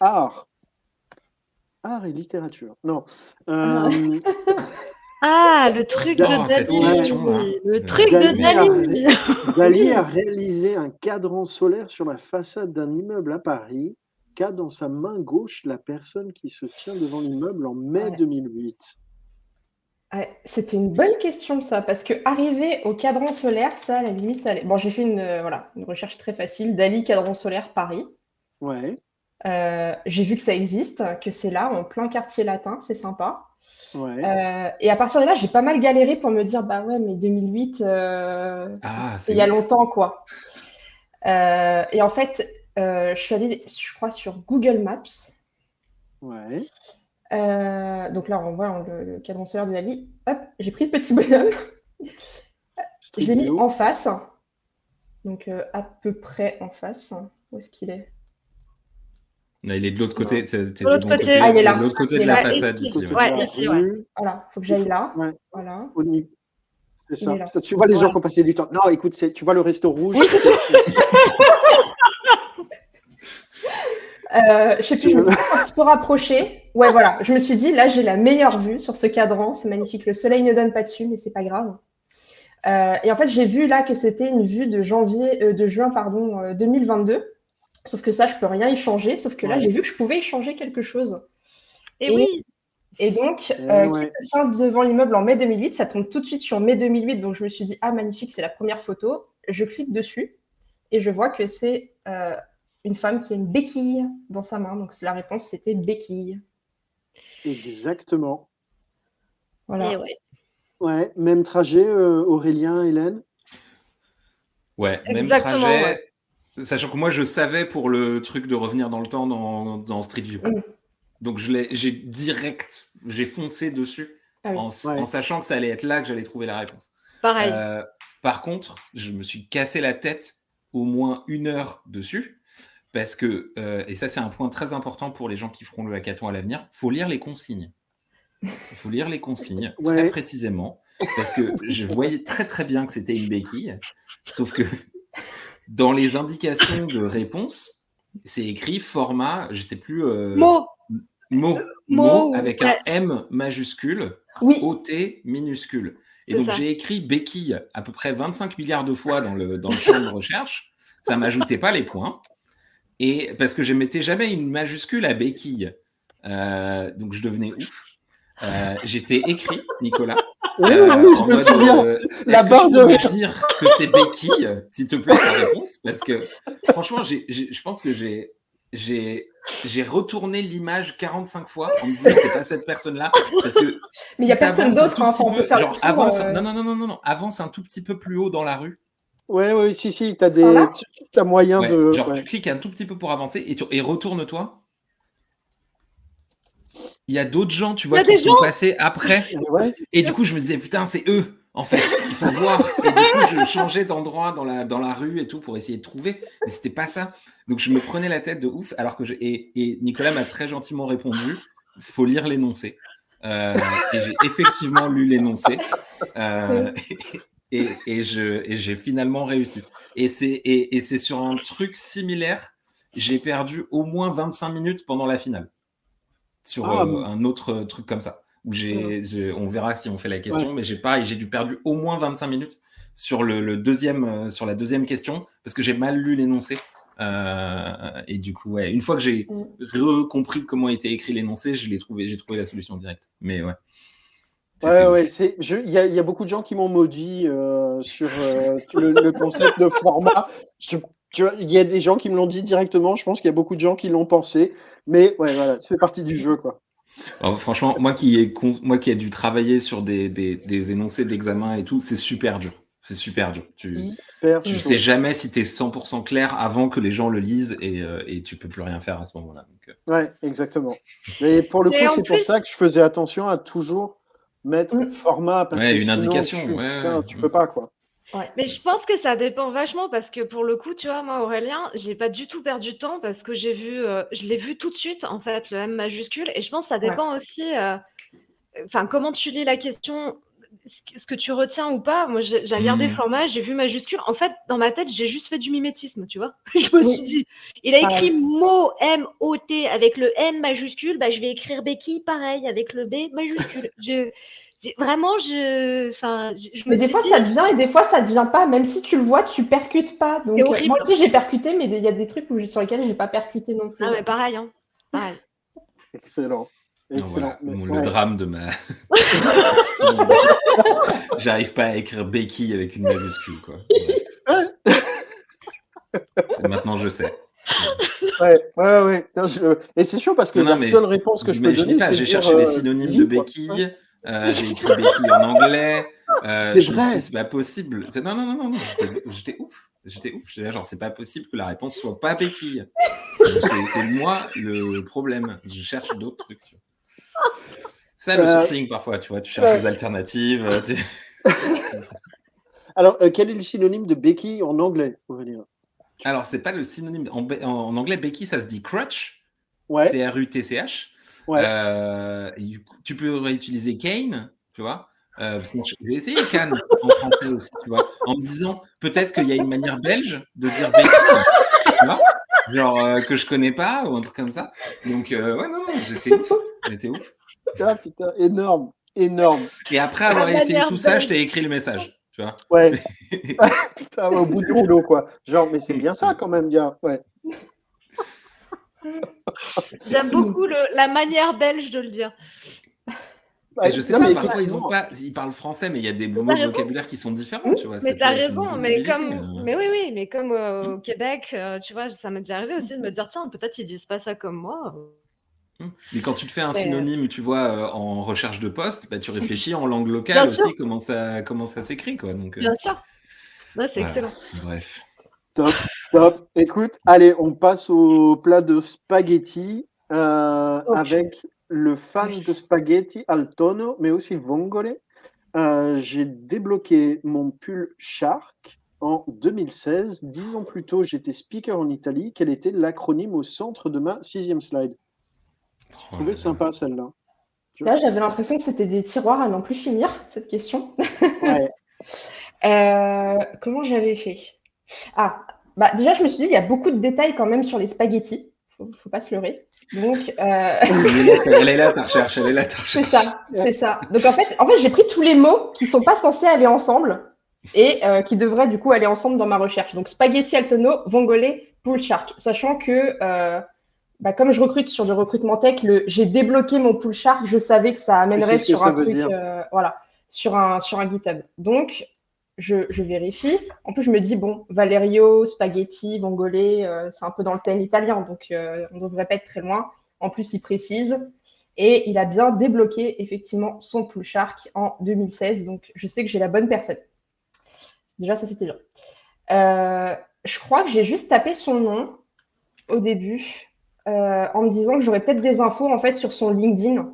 art. Art et littérature. Non. Ah, euh, ah le truc de Dali. Le truc de Dali. A... Dali a réalisé un cadran solaire sur la façade d'un immeuble à Paris qu'a dans sa main gauche la personne qui se tient devant l'immeuble en mai 2008. C'était une bonne question ça, parce que arriver au cadran solaire, ça, à la limite, ça allait. Bon, j'ai fait une, euh, voilà, une recherche très facile, Dali cadran solaire Paris. Ouais. Euh, j'ai vu que ça existe, que c'est là, en plein quartier latin, c'est sympa. Ouais. Euh, et à partir de là, j'ai pas mal galéré pour me dire, bah ouais, mais 2008, ah, c'est il y a longtemps, quoi. et en fait, je suis allée, je crois, sur Google Maps. Ouais. Euh, donc là, on voit le, cadran solaire de la vie. Hop, j'ai pris le petit bonhomme. je l'ai mis en face. Donc euh, à peu près en face. Où est-ce qu'il est, Il est de l'autre côté. de l'autre côté. Ah, il est là. De l'autre côté de la façade ici. Ouais, ici, ouais. Voilà, faut que j'aille là. Voilà. C'est ça. Tu vois les gens qui ont passé du temps. Non, écoute, tu vois le resto rouge. Euh, je sais plus, je me suis un petit peu rapprochée. Ouais, voilà. Je me suis dit, là, j'ai la meilleure vue sur ce cadran. C'est magnifique. Le soleil ne donne pas dessus, mais c'est pas grave. Euh, et en fait, j'ai vu là que c'était une vue de janvier, euh, de juin, pardon, 2022. Sauf que ça, je peux rien y changer. Sauf que là, j'ai vu que je pouvais y changer quelque chose. Et, oui. Et donc, qui se tient devant l'immeuble en mai 2008, ça tombe tout de suite sur mai 2008. Donc, je me suis dit, ah, magnifique, c'est la première photo. Je clique dessus et je vois que c'est une femme qui a une béquille dans sa main. Donc la réponse, c'était béquille. Exactement. Voilà. ouais. même trajet, euh, Aurélien, Hélène? Ouais, même trajet. Sachant que moi, je savais pour le truc de revenir dans le temps dans, Street View. Mm. Donc j'ai direct, j'ai foncé dessus ah en, sachant que ça allait être là que j'allais trouver la réponse. Pareil. Euh, par contre, je me suis cassé la tête au moins une heure dessus parce que, euh, et ça c'est un point très important pour les gens qui feront le hackathon à l'avenir, il faut lire les consignes. Il faut lire les consignes très précisément, parce que je voyais très très bien que c'était une béquille, sauf que dans les indications de réponse, c'est écrit format, je ne sais plus... Euh, mot. Mot, mot, avec un M majuscule, OT minuscule. Et donc j'ai écrit béquille à peu près 25 milliards de fois dans le, dans le champ de recherche. Ça m'ajoutait pas les points. Et parce que je mettais jamais une majuscule à béquille. Euh, donc je devenais ouf. Euh, j'étais écrit, Nicolas. Oui, oui, euh, je me souviens. la barre de me dire que c'est béquille, s'il te plaît, ta réponse? Parce que franchement, je pense que j'ai j'ai retourné l'image 45 fois en me disant c'est pas cette personne-là parce que mais il n'y a personne d'autre hein, on peut faire genre, avance, non, non non non non non avance un tout petit peu plus haut dans la rue Ouais, ouais, si, si, tu as, des... as moyen de. Genre, tu cliques un tout petit peu pour avancer et, et retourne-toi. Il y a d'autres gens, tu vois, qui sont passés après. Et du coup, je me disais, putain, c'est eux, en fait, qu'il faut voir. Et du coup, je changeais d'endroit dans la, dans la rue et tout pour essayer de trouver. Mais c'était pas ça. Donc, je me prenais la tête de ouf. Alors que et, et, Nicolas m'a très gentiment répondu faut lire l'énoncé. Euh, et j'ai effectivement lu l'énoncé. Euh, et, j'ai finalement réussi. Et c'est sur un truc similaire, j'ai perdu au moins 25 minutes pendant la finale. Sur ah, euh, un autre truc comme ça. Où j'ai, on verra si on fait la question, mais j'ai pas, j'ai dû perdre au moins 25 minutes sur, le, deuxième, euh, sur la deuxième question, parce que j'ai mal lu l'énoncé. et du coup, ouais, une fois que j'ai mm. compris comment était écrit l'énoncé, je l'ai trouvé, j'ai trouvé la solution directe. Mais ouais. Ouais, ouais, c'est, il y, a beaucoup de gens qui m'ont maudit sur le, concept de format. Tu vois, il y a des gens qui me l'ont dit directement. Je pense qu'il y a beaucoup de gens qui l'ont pensé. Mais ouais, voilà, ça fait partie du jeu, quoi franchement, moi qui, ai, moi qui ai dû travailler sur des, des, énoncés d'examen et tout, c'est super dur. C'est super dur. Tu ne sais jamais si tu es 100% clair avant que les gens le lisent et, euh, et tu peux plus rien faire à ce moment-là. Euh. Ouais, exactement. Mais pour le coup, c'est pour ça que je faisais attention à toujours mettre mm. format. Parce ouais, une indication. Tu, ouais, tu peux pas, quoi. Mais je pense que ça dépend vachement parce que pour le coup, tu vois, moi, Aurélien, j'ai pas du tout perdu de temps parce que j'ai vu, euh, je l'ai vu tout de suite, en fait, le M majuscule. Et je pense que ça dépend aussi, euh, enfin, comment tu lis la question, ce que tu retiens ou pas. Moi, j'ai regardé le mmh. format, j'ai vu majuscule. En fait, dans ma tête, j'ai juste fait du mimétisme, tu vois. je me suis dit, il a écrit mot M-O-T avec le M majuscule, bah, je vais écrire Becky pareil avec le B majuscule. je Vraiment, je. Enfin, mais des fois, ça devient et des fois, ça devient pas. Même si tu le vois, tu percutes pas. Donc, euh, moi aussi, j'ai percuté, mais il y a des trucs sur lesquels j'ai pas percuté non plus. Ah, mais pareil. Hein. pareil. Excellent. Excellent. Le drame de ma. J'arrive pas à écrire Becky avec une majuscule, quoi. Maintenant, je sais. Ouais, ouais, ouais. Et c'est chaud parce que la seule réponse que je peux donner, c'est. J'ai cherché les euh, synonymes de Becky. Euh, j'ai écrit Becky en anglais. Euh, c'est vrai. C'est pas possible. Non, non, non, non. J'étais ouf. J'étais ouf. J'étais genre, c'est pas possible que la réponse soit pas Becky. C'est moi le problème. Je cherche d'autres trucs. C'est ça le euh, sourcing parfois, tu vois. Tu cherches des alternatives. Alors, quel est le synonyme de Becky en anglais, Alors, c'est pas le synonyme. En, en, anglais, Becky, ça se dit crutch. Ouais. C'est Euh, tu peux réutiliser Kane, tu vois. Euh, j'ai essayé Kane en français aussi, tu vois, en me disant peut-être qu'il y a une manière belge de dire tu vois, genre euh, que je connais pas ou un truc comme ça. Donc ouais, non, j'étais ouf, j'étais ouf. Ah putain, énorme, énorme. Et après avoir essayé tout ça, je t'ai écrit le message, tu vois. Ouais. putain, au bout du rouleau, quoi. Genre, mais c'est bien ça quand même, bien. Ouais. J'aime beaucoup la manière belge de le dire. je sais pas, parfois ils, ont pas, ils parlent français, mais il y a des mots de vocabulaire qui sont différents, tu vois. Mais t'as raison, mais comme, euh. mais oui, oui, mais comme euh, au Québec, euh, tu vois, ça m'est déjà arrivé aussi de me dire, tiens, peut-être ils disent pas ça comme moi. Hum. Mais quand tu te fais un synonyme, tu vois, en recherche de poste, bah, tu réfléchis en langue locale aussi comment ça, comment ça s'écrit, quoi. Donc, Bien sûr. c'est excellent. Bref. Top. Top. Écoute, allez, on passe au plat de spaghetti euh, avec le fan de spaghetti al tono, mais aussi vongole. Euh, j'ai débloqué mon pull Shark en 2016. Dix ans plus tôt, j'étais speaker en Italie. Quel était l'acronyme au centre de ma sixième slide? Je trouvais sympa celle-là. Là, j'avais l'impression que c'était des tiroirs à n'en plus finir, cette question. Ouais. Euh, comment j'avais fait? Ah, bah, déjà, je me suis dit, il y a beaucoup de détails quand même sur les spaghettis. Faut, faut pas se leurrer. Donc, euh... elle est là, ta recherche. Elle est là, ta recherche. C'est ça, c'est ça. Donc, en fait, en fait j'ai pris tous les mots qui sont pas censés aller ensemble et euh, qui devraient du coup aller ensemble dans ma recherche. Donc, spaghetti altono, vongole, pool shark. Sachant que, euh, bah, comme je recrute sur du recrutement tech, le j'ai débloqué mon pool shark, je savais que ça amènerait sur un truc, euh, voilà, sur un, sur un GitHub. Donc, je, vérifie. En plus, je me dis, bon, Valerio, spaghetti, vongole, euh, c'est un peu dans le thème italien, donc euh, on ne devrait pas être très loin. En plus, il précise. Et il a bien débloqué effectivement son pull shark en 2016, donc je sais que j'ai la bonne personne. Déjà, ça c'était bien. Euh, je crois que j'ai juste tapé son nom au début en me disant que j'aurais peut-être des infos en fait sur son LinkedIn.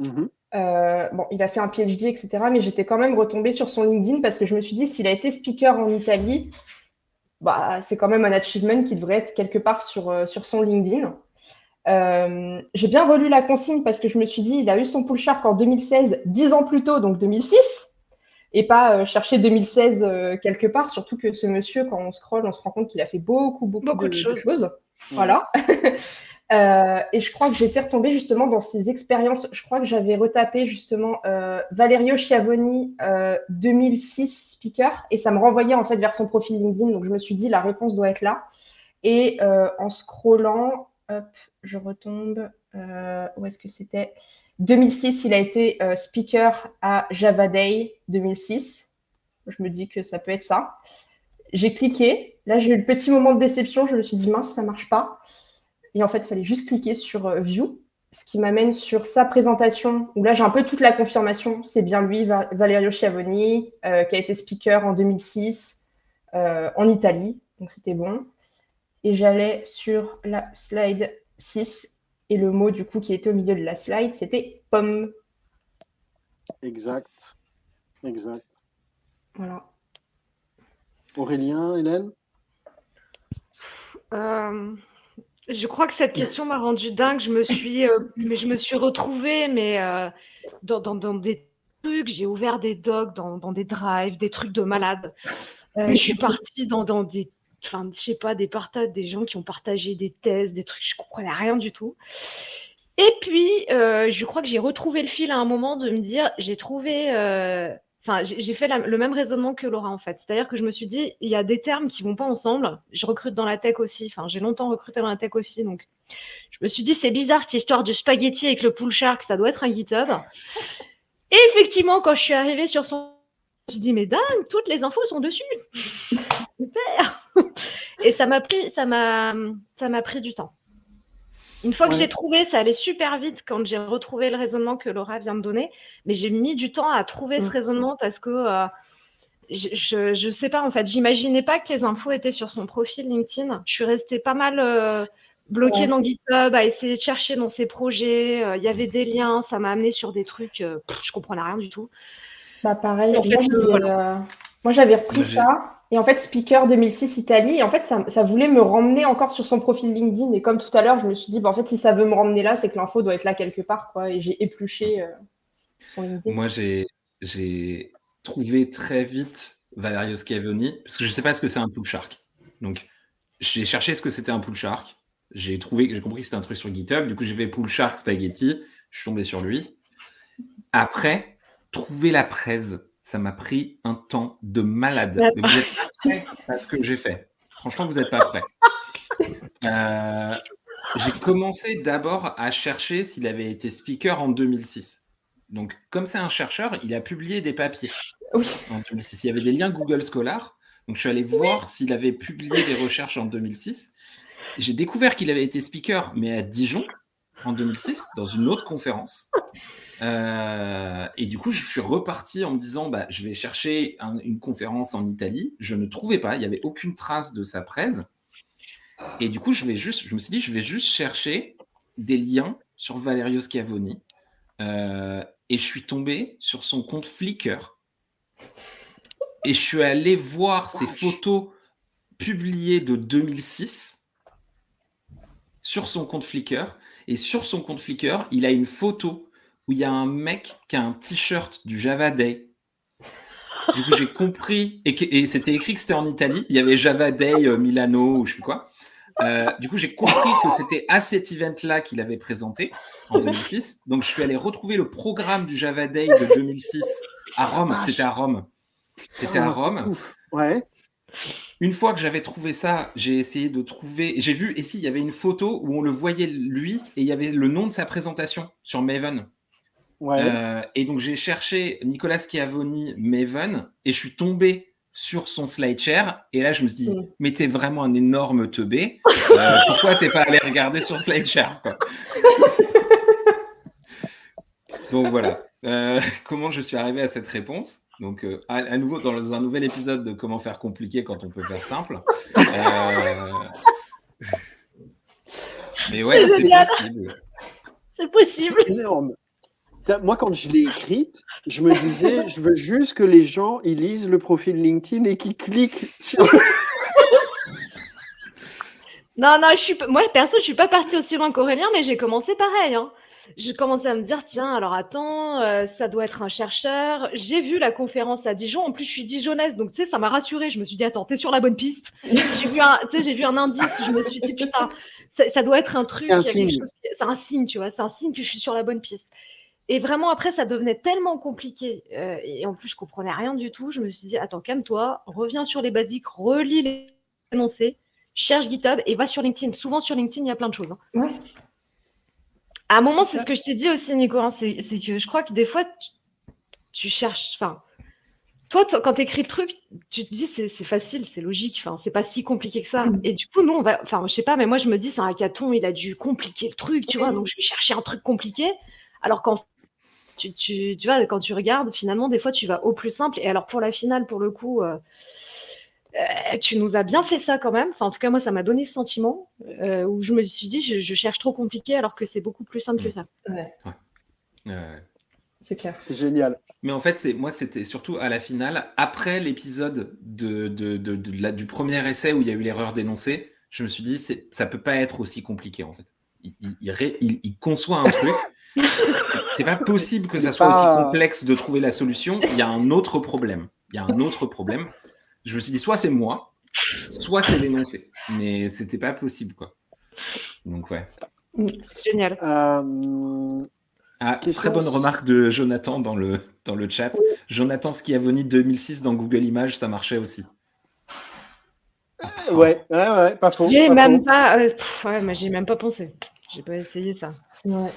Mm-hmm. Euh, bon, il a fait un PhD, etc. Mais j'étais quand même retombée sur son LinkedIn parce que je me suis dit, s'il a été speaker en Italie, bah, c'est quand même un achievement qui devrait être quelque part sur, euh, sur son LinkedIn. Euh, j'ai bien relu la consigne parce que je me suis dit, il a eu son pull shark en 2016, dix ans plus tôt, donc 2006, et pas chercher 2016 quelque part. Surtout que ce monsieur, quand on scrolle, on se rend compte qu'il a fait beaucoup, beaucoup, de, choses. Voilà. Euh, et je crois que j'étais retombée justement dans ces expériences. Je crois que j'avais retapé justement euh, Valerio Schiavoni 2006 euh, speaker et ça me renvoyait en fait vers son profil LinkedIn. Donc je me suis dit la réponse doit être là. Et en scrollant, hop, je retombe. où est-ce que c'était? 2006, il a été speaker à Java Day 2006. Je me dis que ça peut être ça. J'ai cliqué. Là, j'ai eu le petit moment de déception. Je me suis dit, mince, ça marche pas. Et en fait, il fallait juste cliquer sur View ce qui m'amène sur sa présentation, où là j'ai un peu toute la confirmation, c'est bien lui, Valerio Schiavoni, euh, qui a été speaker en 2006 euh, en Italie, donc c'était bon. Et j'allais sur la slide 6, et le mot du coup qui était au milieu de la slide, c'était pomme. Exact, exact. Voilà. Aurélien, Hélène? Euh, je crois que cette question m'a rendu dingue. Je me suis, euh, je me suis retrouvée, mais euh, dans, des trucs. J'ai ouvert des docs dans, des drives, des trucs de malade. Euh, je suis partie dans, dans des, enfin, je sais pas, des partages, des gens qui ont partagé des thèses, des trucs. Je comprenais rien du tout. Et puis, je crois que j'ai retrouvé le fil à un moment de me dire, j'ai trouvé Enfin, j'ai fait le même raisonnement que Laura en fait. C'est-à-dire que je me suis dit, il y a des termes qui vont pas ensemble. Je recrute dans la tech aussi. Enfin, j'ai longtemps recruté dans la tech aussi, donc je me suis dit, c'est bizarre cette histoire du spaghetti avec le pool shark. Ça doit être un GitHub. Et effectivement, quand je suis arrivée sur son, je me suis dit, mais dingue, toutes les infos sont dessus. Super. Et ça m'a pris, ça m'a, ça m'a pris du temps. Une fois que j'ai trouvé, ça allait super vite quand j'ai retrouvé le raisonnement que Laura vient de donner, mais j'ai mis du temps à trouver ce mm. raisonnement parce que euh, je ne sais pas, en fait, j'imaginais pas que les infos étaient sur son profil LinkedIn. Je suis restée pas mal euh, bloquée dans GitHub à essayer de chercher dans ses projets. Euh, il y avait des liens, ça m'a amené sur des trucs, je comprenais rien du tout. Bah pareil, en fait, moi j'avais repris ça et en fait, Speaker 2006 Italie, et en fait, ça, voulait me ramener encore sur son profil LinkedIn. Et comme tout à l'heure, je me suis dit, bah, en fait, si ça veut me ramener là, c'est que l'info doit être là quelque part. Quoi, et j'ai épluché euh, son LinkedIn. Moi, j'ai trouvé très vite Valerio Schiavoni, parce que je ne sais pas ce que c'est un pull shark. Donc, j'ai cherché ce que c'était un pull shark. J'ai trouvé, j'ai compris que c'était un truc sur GitHub. Du coup, j'ai fait pull shark spaghetti. Je suis tombé sur lui. Après, trouver la presse ça m'a pris un temps de malade. vous n'êtes pas prêts à ce que j'ai fait. Franchement, vous n'êtes pas prêts. Euh, j'ai commencé d'abord à chercher s'il avait été speaker en 2006. Donc, comme c'est un chercheur, il a publié des papiers oui. en 2006. Il y avait des liens Google Scholar. Donc, je suis allé voir s'il avait publié des recherches en 2006. J'ai découvert qu'il avait été speaker, mais à Dijon, en 2006, dans une autre conférence. Euh, et du coup, je suis reparti en me disant, bah, je vais chercher une conférence en Italie. Je ne trouvais pas, il n'y avait aucune trace de sa presse. Et du coup, je, vais juste, je me suis dit, je vais juste chercher des liens sur Valerio Schiavoni. Euh, et je suis tombé sur son compte Flickr. Et je suis allé voir ses photos publiées de 2006 sur son compte Flickr. Et sur son compte Flickr, il a une photo où il y a un mec qui a un t-shirt du Java Day. Du coup, j'ai compris, et, c'était écrit que c'était en Italie. Il y avait Java Day euh, Milano ou je sais plus quoi. Euh, du coup, j'ai compris que c'était à cet event-là qu'il avait présenté en 2006. Donc, je suis allé retrouver le programme du Java Day de 2006 à Rome. C'était à Rome. C'était à Rome. Ouais. Une fois que j'avais trouvé ça, j'ai essayé de trouver. J'ai vu, et si, il y avait une photo où on le voyait lui, et il y avait le nom de sa présentation sur Maven. Euh, et donc j'ai cherché Nicolas Schiavoni Maven et je suis tombé sur son SlideShare et là je me suis dit mm. mais t'es vraiment un énorme teubé. Euh, pourquoi t'es pas allé regarder sur SlideShare donc voilà. Euh, comment je suis arrivé à cette réponse? Donc à, nouveau dans un nouvel épisode de comment faire compliqué quand on peut faire simple. Mais ouais c'est possible. C'est possible. Énorme moi, quand je l'ai écrite, je me disais, je veux juste que les gens ils lisent le profil LinkedIn et qu'ils cliquent sur. non, non, je suis, moi, perso, je suis pas partie aussi loin qu'Aurélien, mais j'ai commencé pareil. Hein. J'ai commencé à me dire, tiens, alors attends, euh, ça doit être un chercheur. J'ai vu la conférence à Dijon. En plus, je suis dijonnaise, donc tu sais, ça m'a rassurée. Je me suis dit, attends, t'es sur la bonne piste. j'ai vu un, j'ai vu un indice. Je me suis dit, putain, ça, doit être un truc. C'est un signe. C'est un signe, tu vois. C'est un signe que je suis sur la bonne piste. Et vraiment, après, ça devenait tellement compliqué. Euh, et en plus, je comprenais rien du tout. Je me suis dit, attends, calme-toi, reviens sur les basiques, relis les énoncés. cherche GitHub et va sur LinkedIn. Souvent sur LinkedIn, il y a plein de choses. Hein. À un moment, c'est ce que je t'ai dit aussi, Nico. Hein, c'est que je crois que des fois, tu, cherches. Enfin, toi, quand tu écris le truc, tu te dis c'est facile, c'est logique. Enfin, c'est pas si compliqué que ça. Mm. Et du coup, nous, on va. Enfin, je sais pas, mais moi, je me dis, c'est un hackathon, il a dû compliquer le truc, tu vois. Donc, je vais chercher un truc compliqué. Alors qu'en tu, tu, tu, vois, quand tu regardes, finalement, des fois, tu vas au plus simple. Et alors, pour la finale, pour le coup, euh, euh, tu nous as bien fait ça quand même. Enfin, en tout cas, moi, ça m'a donné ce sentiment euh, où je me suis dit, je, cherche trop compliqué alors que c'est beaucoup plus simple que ça. Ouais. C'est clair. C'est génial. Mais en fait, c'est moi, c'était surtout à la finale, après l'épisode de, de, de, la, du premier essai où il y a eu l'erreur dénoncée, je me suis dit, ça peut pas être aussi compliqué en fait. Il, il, il conçoit un truc. C'est pas possible que ça soit aussi complexe de trouver la solution. Il y a un autre problème. Il y a un autre problème. Je me suis dit, soit c'est moi, soit c'est l'énoncé. Mais c'était pas possible, quoi. Donc, ouais. C'est génial. Euh... Ah, très bonne remarque de Jonathan dans le, dans le chat. Jonathan Schiavoni 2006 dans Google Images, ça marchait aussi. Euh, ouais, ouais, ouais, pas faux. J'ai même pas, euh, ouais, mais j'ai même pas pensé. J'ai pas essayé ça. Ouais.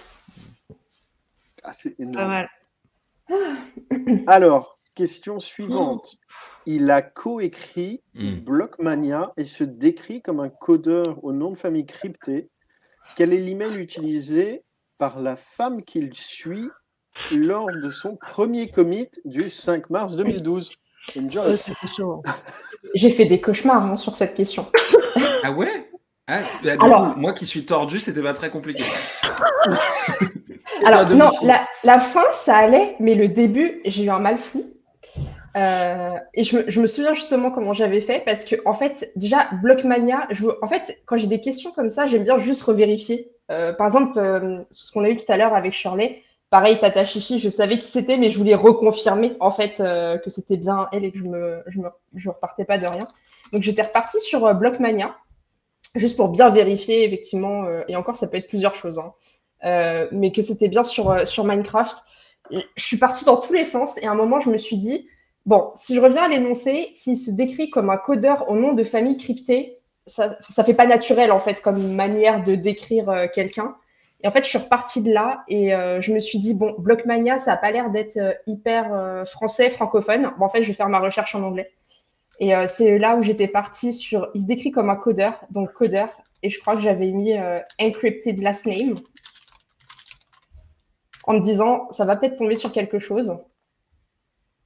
Ah, c'est énorme. Alors, question suivante. Il a coécrit hmm. Blockmania et se décrit comme un codeur au nom de famille crypté. Quel est l'email utilisé par la femme qu'il suit lors de son premier commit du 5 mars 2012 J'ai fait des cauchemars hein, sur cette question. Ah ouais? Ah, bah, Alors, moi qui suis tordu, c'était pas très compliqué. Alors, non, la, fin, ça allait, mais le début, j'ai eu un mal fou. Euh, et je me, souviens justement comment j'avais fait parce que, en fait, déjà, Blockmania, je, en fait, quand j'ai des questions comme ça, j'aime bien juste revérifier. Euh, par exemple, euh, ce qu'on a eu tout à l'heure avec Shirley, pareil, Tata Chichi, je savais qui c'était, mais je voulais reconfirmer, en fait, que c'était bien elle et que je me, je me je repartais pas de rien. Donc, j'étais repartie sur Blockmania, juste pour bien vérifier, effectivement, et encore, ça peut être plusieurs choses. Hein. Euh, mais que c'était bien sur, euh, sur Minecraft. Je suis partie dans tous les sens et à un moment, je me suis dit, bon, si je reviens à l'énoncé, s'il se décrit comme un codeur au nom de famille cryptée, ça ne fait pas naturel en fait comme manière de décrire euh, quelqu'un. Et en fait, je suis repartie de là et je me suis dit, bon, Blockmania, ça n'a pas l'air d'être hyper français, francophone. Bon, en fait, je vais faire ma recherche en anglais. Et c'est là où j'étais partie sur, il se décrit comme un codeur, donc codeur. Et je crois que j'avais mis encrypted last name en me disant ça va peut-être tomber sur quelque chose.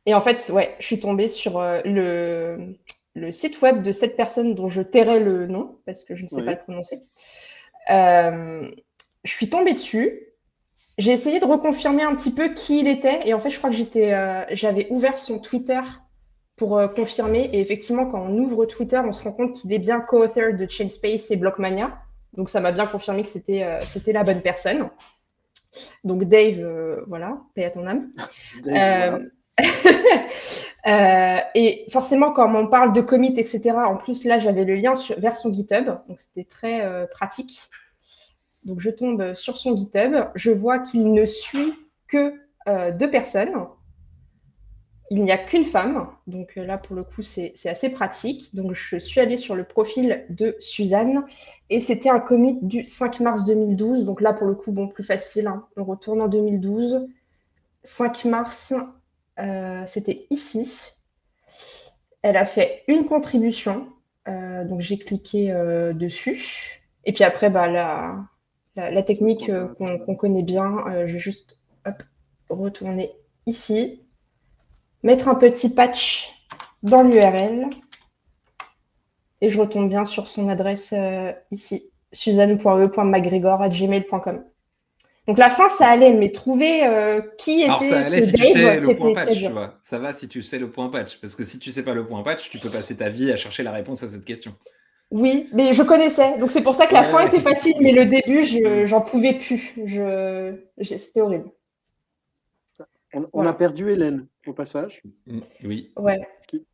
Et en fait, ouais, je suis tombée sur euh, le, le, site web de cette personne dont je tairai le nom parce que je ne sais pas le prononcer. Euh, je suis tombée dessus. J'ai essayé de reconfirmer un petit peu qui il était et en fait, je crois que j'étais, euh, j'avais ouvert son Twitter pour confirmer. Et effectivement, quand on ouvre Twitter, on se rend compte qu'il est bien co-author de Chainspace et Blockmania. Donc, ça m'a bien confirmé que c'était, c'était la bonne personne. Donc Dave, euh, voilà, paix à ton âme. Euh, euh, et forcément, quand on parle de commit, etc., en plus, là, j'avais le lien vers son GitHub, donc c'était très pratique. Donc je tombe sur son GitHub, je vois qu'il ne suit que deux personnes il n'y a qu'une femme, donc euh, là pour le coup c'est assez pratique. Donc je suis allée sur le profil de Suzanne et c'était un commit du 5 mars 2012. Donc là pour le coup, bon, plus facile, hein. on retourne en 2012. 5 mars, euh, c'était ici. Elle a fait une contribution, euh, donc j'ai cliqué dessus. Et puis après, bah, la, la, technique qu'on connaît bien, je vais juste retourner ici mettre un petit patch dans l'URL et je retombe bien sur son adresse euh, ici, suzanne.e.macgregor.gmail.com. Donc la fin, ça allait, mais trouver euh, qui était Alors ça allait si tu sais le point patch, tu vois. Ça va si tu sais le point patch, parce que si tu sais pas le point patch, tu peux passer ta vie à chercher la réponse à cette question. Oui, mais je connaissais, donc c'est pour ça que la fin était facile, mais le début, j'en pouvais plus. Je... C'était horrible. On, a perdu Hélène au passage. Mm, oui. Ouais.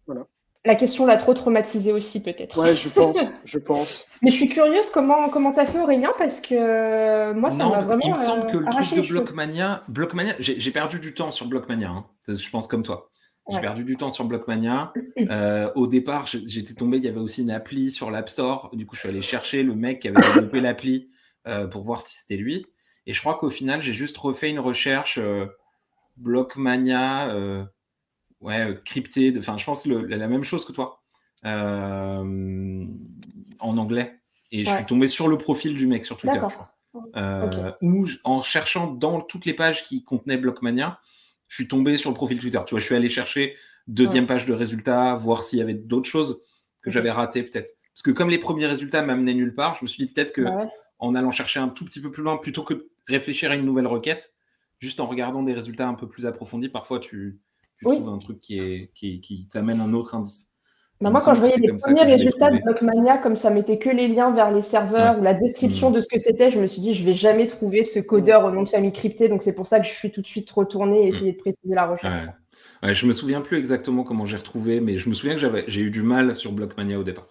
Voilà. La question l'a trop traumatisée aussi, peut-être. Ouais, je pense, je pense. Mais je suis curieuse comment comment t'as fait Aurélien parce que euh, moi ça m'a vraiment. Il me semble que le truc de Blockmania, Blockmania, j'ai perdu du temps sur Blockmania. Hein. Je pense comme toi. J'ai perdu du temps sur Blockmania. Euh, au départ, j'étais tombé, il y avait aussi une appli sur l'App Store. Du coup, je suis allé chercher le mec qui avait développé l'appli euh, pour voir si c'était lui. Et je crois qu'au final, j'ai juste refait une recherche euh, Blockmania, ouais, crypté. Enfin, je pense la même chose que toi en anglais. Et je suis tombé sur le profil du mec sur Twitter. Ou en cherchant dans toutes les pages qui contenaient Blockmania, je suis tombé sur le profil Twitter. Tu vois, je suis allé chercher deuxième page de résultats, voir s'il y avait d'autres choses que j'avais ratées peut-être. Parce que comme les premiers résultats m'amenaient nulle part, je me suis dit peut-être que bah en allant chercher un tout petit peu plus loin, plutôt que de réfléchir à une nouvelle requête, juste en regardant des résultats un peu plus approfondis, parfois tu, trouves un truc qui, est, qui, qui t'amène un autre indice. Bah, moi, quand je voyais les premiers résultats de Blockmania, comme ça mettait que les liens vers les serveurs ou la description mmh. de ce que c'était, je me suis dit, je vais jamais trouver ce codeur au nom de famille crypté. Donc, c'est pour ça que je suis tout de suite retourné et essayer de préciser la recherche. Ouais. Ouais, je me souviens plus exactement comment j'ai retrouvé, mais je me souviens que j'avais, j'ai eu du mal sur Blockmania au départ.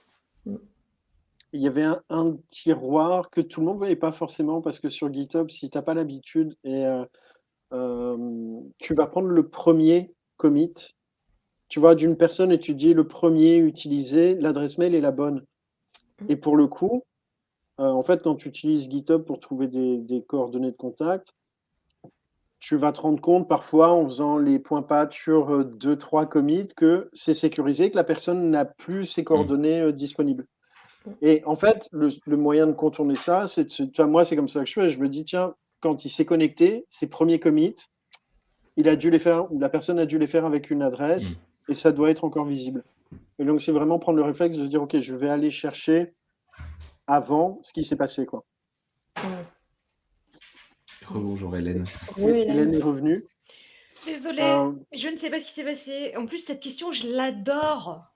Il y avait un, tiroir que tout le monde ne voyait pas forcément parce que sur GitHub, si tu n'as pas l'habitude et euh, tu vas prendre le premier commit tu vois, d'une personne et tu dis le premier utilisé, l'adresse mail est la bonne. Mmh. Et pour le coup, euh, en fait, quand tu utilises GitHub pour trouver des, coordonnées de contact, tu vas te rendre compte parfois en faisant les points patch sur euh, deux, trois commits que c'est sécurisé, que la personne n'a plus ses mmh. coordonnées euh, disponibles. Mmh. Et en fait, le, moyen de contourner ça, c'est de moi, c'est comme ça que je fais. Je me dis, tiens, quand il s'est connecté, ses premiers commits, il a dû les faire, la personne a dû les faire avec une adresse et ça doit être encore visible. Et donc, c'est vraiment prendre le réflexe de se dire, OK, je vais aller chercher avant ce qui s'est passé. Quoi. Bonjour Hélène. Hélène. est revenue. Désolée, euh, je ne sais pas ce qui s'est passé. En plus, cette question, je l'adore.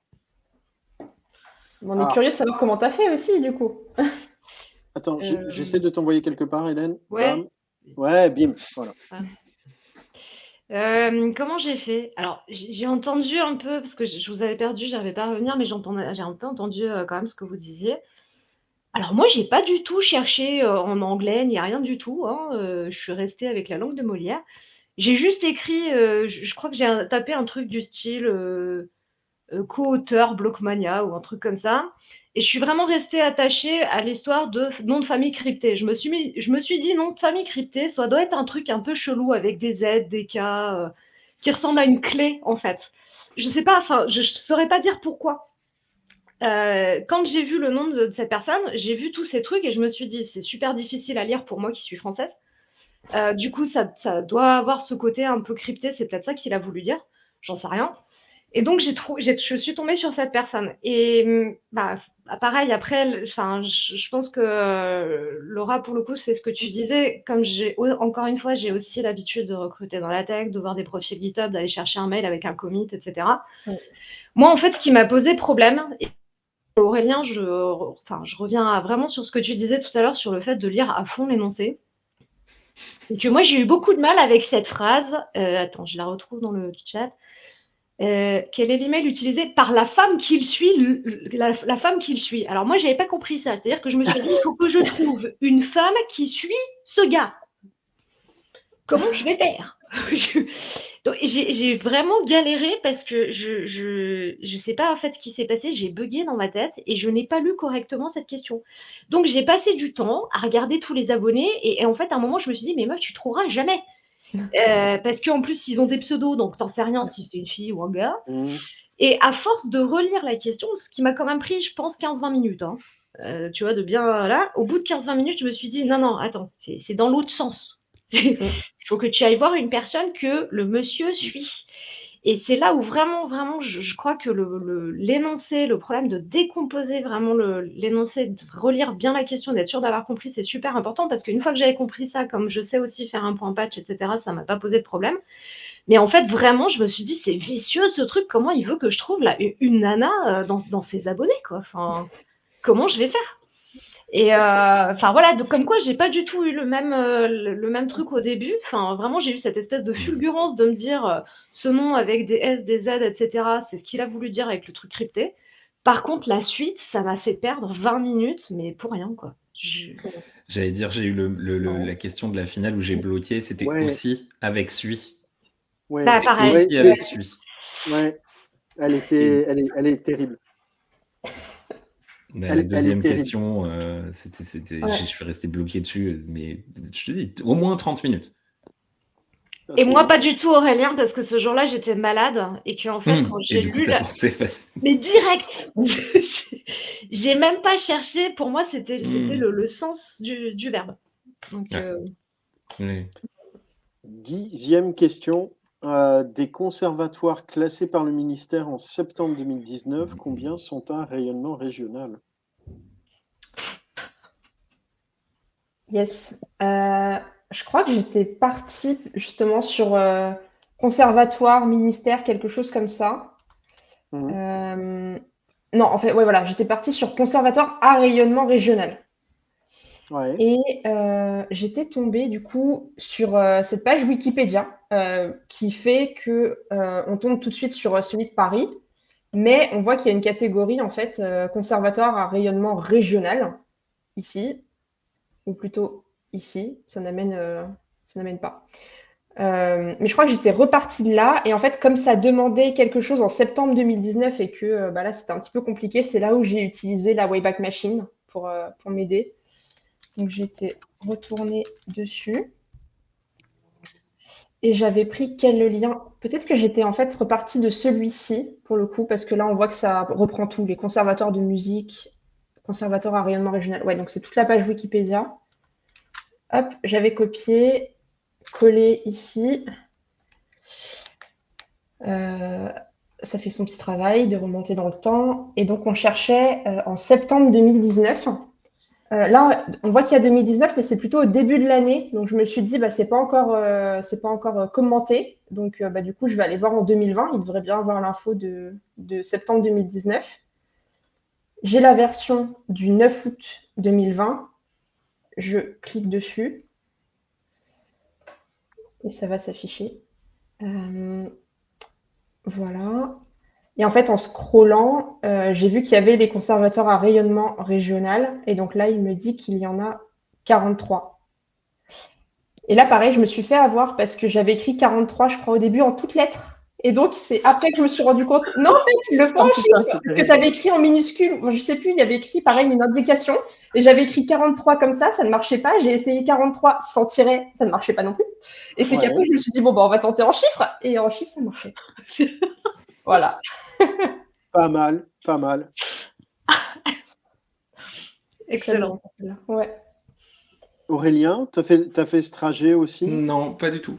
On est ah. curieux de savoir comment tu as fait aussi, du coup. Attends, euh, j'essaie de t'envoyer quelque part, Hélène. Ouais. Ouais, bim. Voilà. Ah. Euh, comment j'ai fait? Alors, j'ai entendu un peu, parce que je vous avais perdu, j'arrivais pas à revenir, mais j'ai un peu entendu, euh, quand même ce que vous disiez. Alors moi, j'ai pas du tout cherché, euh, en anglais, ni rien du tout, hein, je suis restée avec la langue de Molière. J'ai juste écrit, je crois que j'ai tapé un truc du style, co-auteur Blockmania ou un truc comme ça et je suis vraiment restée attachée à l'histoire de nom de famille crypté. Je me suis, je me suis dit nom de famille crypté, ça doit être un truc un peu chelou avec des Z, des K, euh, qui ressemble à une clé en fait. Je sais pas, enfin, je, ne saurais pas dire pourquoi. Euh, quand j'ai vu le nom de, cette personne, j'ai vu tous ces trucs et je me suis dit c'est super difficile à lire pour moi qui suis française. Euh, du coup, ça, ça, doit avoir ce côté un peu crypté, c'est peut-être ça qu'il a voulu dire, j'en sais rien. Et donc, j'ai je suis tombée sur cette personne. Et hum, bah, pareil, après, enfin, je, pense que euh, Laura, pour le coup, c'est ce que tu disais. Comme j'ai, encore une fois, j'ai aussi l'habitude de recruter dans la tech, de voir des profils GitHub, d'aller chercher un mail avec un commit, etc. Moi, en fait, ce qui m'a posé problème, et Aurélien, je, enfin, je reviens vraiment sur ce que tu disais tout à l'heure sur le fait de lire à fond l'énoncé. Et que moi, j'ai eu beaucoup de mal avec cette phrase. Euh, attends, je la retrouve dans le chat. Euh, quel est l'email utilisé par la femme qu'il suit, la, femme qu'il suit? Alors moi, j'avais pas compris ça. C'est-à-dire que je me suis dit, il faut que je trouve une femme qui suit ce gars. Comment je vais faire? J'ai vraiment galéré parce que je, je, sais pas en fait ce qui s'est passé. J'ai bugué dans ma tête et je n'ai pas lu correctement cette question. Donc j'ai passé du temps à regarder tous les abonnés et, et, en fait à un moment je me suis dit mais meuf tu trouveras jamais. Euh, parce qu'en plus, ils ont des pseudos, donc t'en sais rien si c'est une fille ou un gars. Mmh. Et à force de relire la question, ce qui m'a quand même pris, je pense, 15-20 minutes, hein, euh, tu vois, de bien là, au bout de 15-20 minutes, je me suis dit, non, non, attends, c'est dans l'autre sens. Il faut que tu ailles voir une personne que le monsieur suit. Et c'est là où vraiment, vraiment, je, crois que l'énoncé, le, problème de décomposer vraiment l'énoncé, de relire bien la question, d'être sûr d'avoir compris, c'est super important parce qu'une fois que j'avais compris ça, comme je sais aussi faire un point patch, etc., ça m'a pas posé de problème. Mais en fait, vraiment, je me suis dit, c'est vicieux ce truc, comment il veut que je trouve là, une nana euh, dans, dans ses abonnés, quoi. Enfin, comment je vais faire? Et euh, enfin voilà, donc comme quoi j'ai pas du tout eu le même, euh, le, même truc au début. Enfin vraiment j'ai eu cette espèce de fulgurance de me dire euh, ce nom avec des S, des Z, etc. C'est ce qu'il a voulu dire avec le truc crypté. Par contre la suite, ça m'a fait perdre 20 minutes, mais pour rien quoi. J'allais dire j'ai eu le, la question de la finale où j'ai bloqué, c'était aussi avec Sui. Ouais. Bah, pareil. Aussi avec Sui. Ouais. Elle était, elle est, elle est terrible. La deuxième question, euh, c'était, c'était, je suis resté bloqué dessus, mais je te dis, au moins 30 minutes. Et moi, pas du tout, Aurélien, parce que ce jour-là, j'étais malade et que en fait, hmm. quand j'ai lu, la... mais direct, j'ai même pas cherché. Pour moi, c'était c'était hmm. le, sens du, du verbe. Donc, euh, Dixième question. Euh, des conservatoires classés par le ministère en septembre 2019, combien sont un rayonnement régional? Yes. Euh, je crois que j'étais partie justement sur euh, conservatoire, ministère, quelque chose comme ça. Mmh. non, en fait, ouais, voilà, j'étais partie sur conservatoire à rayonnement régional. Et euh, j'étais tombée du coup sur euh, cette page Wikipédia euh, qui fait que on tombe tout de suite sur celui de Paris, mais on voit qu'il y a une catégorie en fait conservatoire à rayonnement régional ici, ou plutôt ici. Ça n'amène, ça n'amène pas. mais je crois que j'étais repartie de là et en fait comme ça demandait quelque chose en septembre 2019 et que bah là c'était un petit peu compliqué, c'est là où j'ai utilisé la Wayback Machine pour, pour m'aider. Donc j'étais retournée dessus. Et j'avais pris quel lien Peut-être que j'étais en fait repartie de celui-ci, pour le coup, parce que là, on voit que ça reprend tout, les conservateurs de musique, conservatoire à rayonnement régional. Ouais, donc c'est toute la page Wikipédia. Hop, j'avais copié, collé ici. Euh, ça fait son petit travail de remonter dans le temps. Et donc, on cherchait euh, en septembre 2019 euh, là, on voit qu'il y a 2019, mais c'est plutôt au début de l'année. Donc, je me suis dit, bah, c'est pas encore, euh, euh, commenté. Donc, bah, du coup, je vais aller voir en 2020. Il devrait bien avoir l'info de, septembre 2019. J'ai la version du 9 août 2020. Je clique dessus. Et ça va s'afficher. voilà. Et en fait, en scrollant, euh, j'ai vu qu'il y avait les conservateurs à rayonnement régional. Et donc là, il me dit qu'il y en a 43. Et là, pareil, je me suis fait avoir parce que j'avais écrit 43, je crois, au début en toutes lettres. Et donc, c'est après que je me suis rendu compte. Non, en fait, le font en chiffres. Parce que tu avais écrit en minuscule. je sais plus, il y avait écrit, pareil, une indication. Et j'avais écrit 43 comme ça, ça ne marchait pas. J'ai essayé 43 sans tirer, ça ne marchait pas non plus. Et c'est qu'après, je me suis dit, bon, bah, on va tenter en chiffres. Et en chiffres, ça marchait. voilà. Pas mal, pas mal. Excellent. Ouais. Aurélien, tu as fait, as fait ce trajet aussi? Non, pas du tout.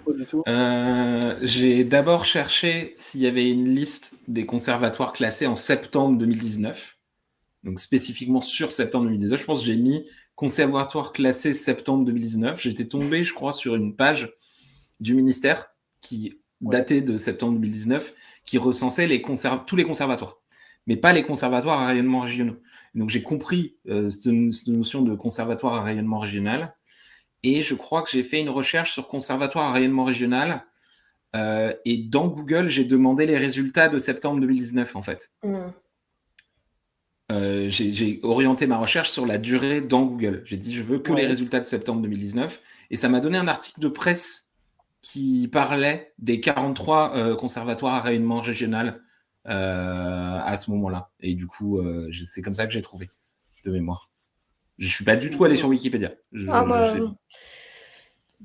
Euh, j'ai d'abord cherché s'il y avait une liste des conservatoires classés en septembre 2019. Donc spécifiquement sur septembre 2019. Je pense que j'ai mis conservatoire classé septembre 2019. J'étais tombé, je crois, sur une page du ministère qui datait de septembre 2019 qui recensait les tous les conservatoires, mais pas les conservatoires à rayonnement régionaux. Donc j'ai compris euh, cette, notion de conservatoire à rayonnement régional, et je crois que j'ai fait une recherche sur conservatoire à rayonnement régional, euh, et dans Google, j'ai demandé les résultats de septembre 2019 en fait. Mmh. Euh, j'ai orienté ma recherche sur la durée dans Google. J'ai dit je veux que les résultats de septembre 2019, et ça m'a donné un article de presse qui parlait des 43 euh, conservatoires à rayonnement régional à ce moment-là. Et du coup, euh, c'est comme ça que j'ai trouvé de mémoire. Je suis pas du tout allé sur Wikipédia. ah, moi,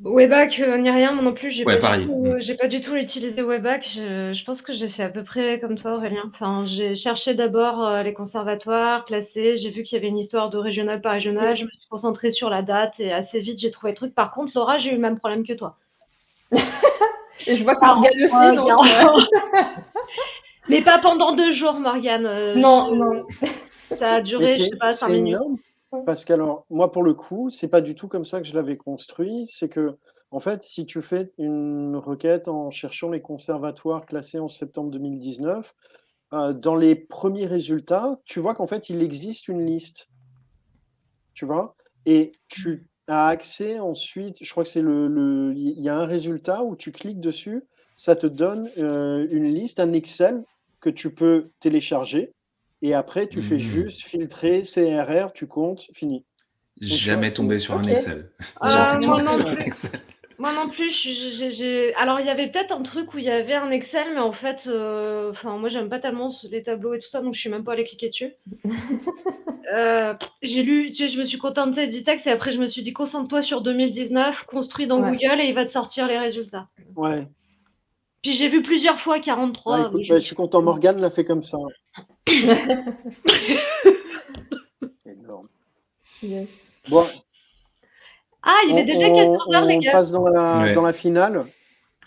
Webac, ni rien, moi non plus. J'ai ouais, pas, pas, du tout utilisé Webac. Je, je, pense que j'ai fait à peu près comme toi, Aurélien. Enfin, j'ai cherché d'abord les conservatoires classés. J'ai vu qu'il y avait une histoire de régional par régional. Je me suis concentrée sur la date et assez vite, j'ai trouvé le truc. Par contre, Laura, j'ai eu le même problème que toi. Et je vois que Morgane aussi, donc. Mais pas pendant deux jours, Morgane. Euh, non, non. Ça a duré, je sais pas, cinq minutes. Énorme, parce que, moi, pour le coup, c'est pas du tout comme ça que je l'avais construit. C'est que, en fait, si tu fais une requête en cherchant les conservatoires classés en septembre 2019, euh, dans les premiers résultats, tu vois qu'en fait, il existe une liste. Tu vois? Et tu a accès ensuite, je crois que c'est le, il y a un résultat où tu cliques dessus, ça te donne euh, une liste, un Excel que tu peux télécharger et après tu fais mmh. juste filtrer CRR, tu comptes, fini. Jamais tombé sur un Excel. Ah, Jamais tombé sur un Excel. Moi non plus, j'ai alors il y avait peut-être un truc où il y avait un Excel, mais en fait, euh, enfin moi j'aime pas tellement les tableaux et tout ça, donc je suis même pas allée cliquer dessus. Euh, j'ai lu, tu sais, je me suis contentée d'e-text et après je me suis dit concentre-toi sur 2019, construis dans Google et il va te sortir les résultats. Ouais. Puis j'ai vu plusieurs fois 43. Bah, je... suis content, Morgane l'a fait comme ça. Énorme. Yes. Bon, ah, il est déjà 14h, les gars. On passe dans la, dans la finale.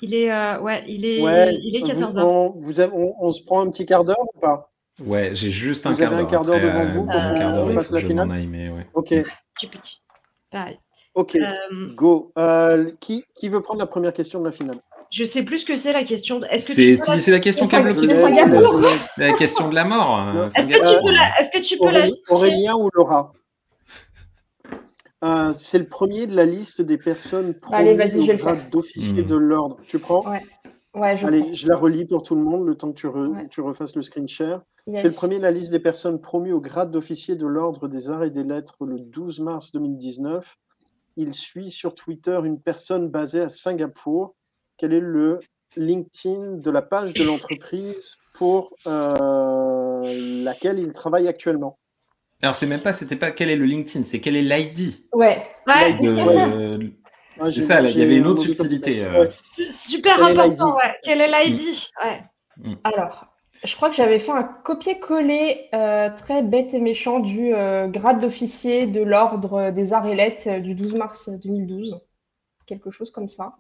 Il est, euh, ouais, il est, il est 14h. On, vous on, se prend un petit quart d'heure ou pas? Ouais, j'ai juste un quart d'heure. Vous avez un quart d'heure devant vous pour euh, qu'on fasse la finale aille, ouais. Ok. Petit petit. Pareil. Ok, euh, go. Euh, qui, qui veut prendre la première question de la finale? Je sais plus ce que c'est la question. Est-ce que c'est c'est la question qui a bloqué La question de la mort. Est-ce que, tu peux la, est-ce que tu peux la Aurélien ou Laura? Euh, c'est le premier de la liste des personnes promues au grade d'officier hmm. de l'ordre. Tu prends? Ouais. je Allez, je la relis pour tout le monde le temps que tu, tu refasses le screen share. C'est le premier de la liste des personnes promues au grade d'officier de l'ordre des arts et des lettres le 12 mars 2019. Il suit sur Twitter une personne basée à Singapour. Quel est le LinkedIn de la page de l'entreprise pour euh, laquelle il travaille actuellement? Alors, c'est même pas, c'était pas quel est le LinkedIn, c'est quel est l'ID. Ouais. ouais. c'est ça, il y avait une autre subtilité. Euh. Super important, ouais. Quel est l'ID mm. ouais. Mm. Alors, je crois que j'avais fait un copier-coller euh, très bête et méchant du euh, grade d'officier de l'ordre des arts et lettres du 12 mars 2012. Quelque chose comme ça.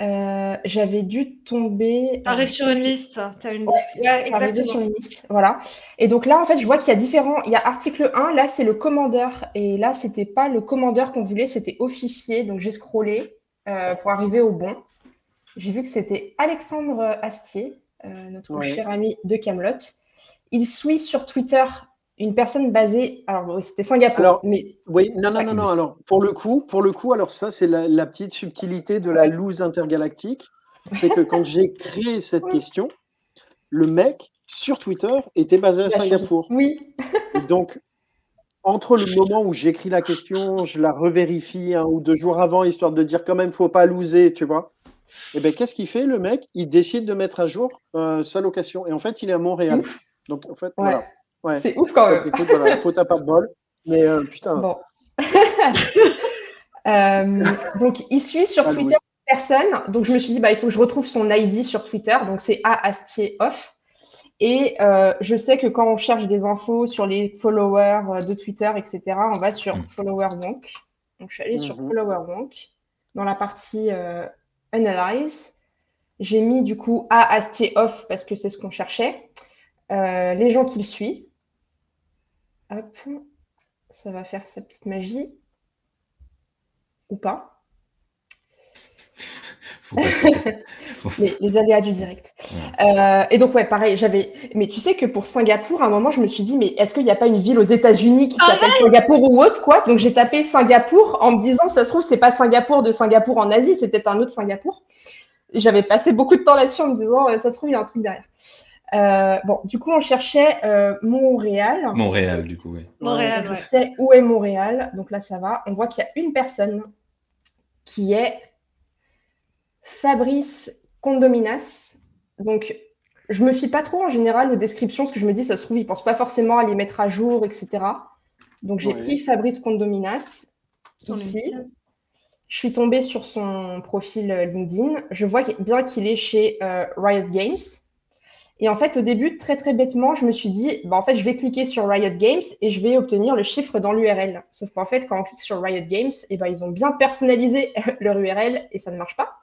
Euh, j'avais dû tomber. Arrive sur une liste. As une liste. sur une liste. Voilà. Et donc là, en fait, je vois qu'il y a différents. Il y a article 1, là, c'est le commandeur. Et là, c'était pas le commandeur qu'on voulait, c'était officier. Donc j'ai scrollé euh, pour arriver au bon. J'ai vu que c'était Alexandre Astier, euh, notre cher ami de Camelot. Il suit sur Twitter une personne basée. Alors, c'était Singapour. Alors, mais... Oui, non, non, non, non. Alors, pour le coup, pour le coup, alors ça, c'est la, petite subtilité de la loose intergalactique. C'est que quand j'ai créé cette question, le mec sur Twitter était basé à Singapour. Oui. donc, entre le moment où j'écris la question, je la revérifie un ou deux jours avant, histoire de dire quand même, faut pas loser, tu vois. Et eh bien, qu'est-ce qu'il fait, le mec? Il décide de mettre à jour euh, sa location. Et en fait, il est à Montréal. Donc, en fait, voilà. C'est ouf quand même. Écoute, voilà, faute à pas de bol. Mais euh, putain. Bon. euh, donc, il suit sur ah, Twitter personne. Donc, je me suis dit, bah, il faut que je retrouve son ID sur Twitter. Donc, c'est A Astier Off. Et euh, je sais que quand on cherche des infos sur les followers de Twitter, etc., on va sur mm. Follower Wonk. Donc, je suis allée sur mm-hmm. Follower Wonk dans la partie euh, Analyze. J'ai mis du coup A Astier Off parce que c'est ce qu'on cherchait. Euh, les gens qui le suivent. Hop, ça va faire sa petite magie. Ou pas. les, aléas du direct. Euh, et donc, ouais, pareil, j'avais. Mais tu sais que pour Singapour, à un moment, je me suis dit, mais est-ce qu'il n'y a pas une ville aux États-Unis qui ah s'appelle Singapour ou autre, quoi? Donc, j'ai tapé Singapour en me disant, ça se trouve, c'est pas Singapour de Singapour en Asie, c'est peut-être un autre Singapour. J'avais passé beaucoup de temps là-dessus en me disant, ça se trouve, il y a un truc derrière. Euh, bon, du coup, on cherchait euh, Montréal. Montréal, du coup, oui. Montréal, je sais où est Montréal, donc là, ça va. On voit qu'il y a une personne qui est Fabrice Condominas. Donc, je me fie pas trop en général aux descriptions, parce que je me dis, ça se trouve, il pense pas forcément à les mettre à jour, etc. Donc, j'ai pris Fabrice Condominas ici. Je suis tombée sur son profil LinkedIn. Je vois bien qu'il est chez euh, Riot Games. Et en fait, au début, très très bêtement, je me suis dit, bah, en fait, je vais cliquer sur Riot Games et je vais obtenir le chiffre dans l'URL. Sauf qu'en fait, quand on clique sur Riot Games, et eh ben, ils ont bien personnalisé leur URL et ça ne marche pas.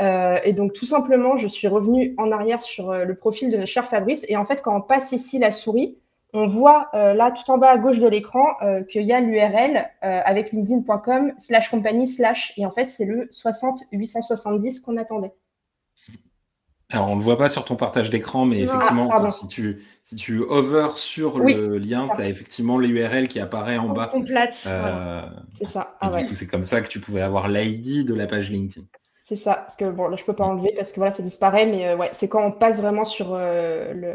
Euh, et donc, tout simplement, je suis revenue en arrière sur euh, le profil de notre cher Fabrice. Et en fait, quand on passe ici la souris, on voit euh, là, tout en bas à gauche de l'écran, qu'il y a l'URL avec linkedin.com slash company slash. Et en fait, c'est le 60870 qu'on attendait. Alors, on ne le voit pas sur ton partage d'écran, mais effectivement, si, tu, si tu hover sur le lien, tu as effectivement l'URL qui apparaît en bas. Complète. Euh, c'est ça. Ah, du coup, c'est comme ça que tu pouvais avoir l'ID de la page LinkedIn. C'est ça. Parce que bon, là, je ne peux pas enlever parce que voilà, ça disparaît, mais euh, ouais, c'est quand on passe vraiment sur euh, le,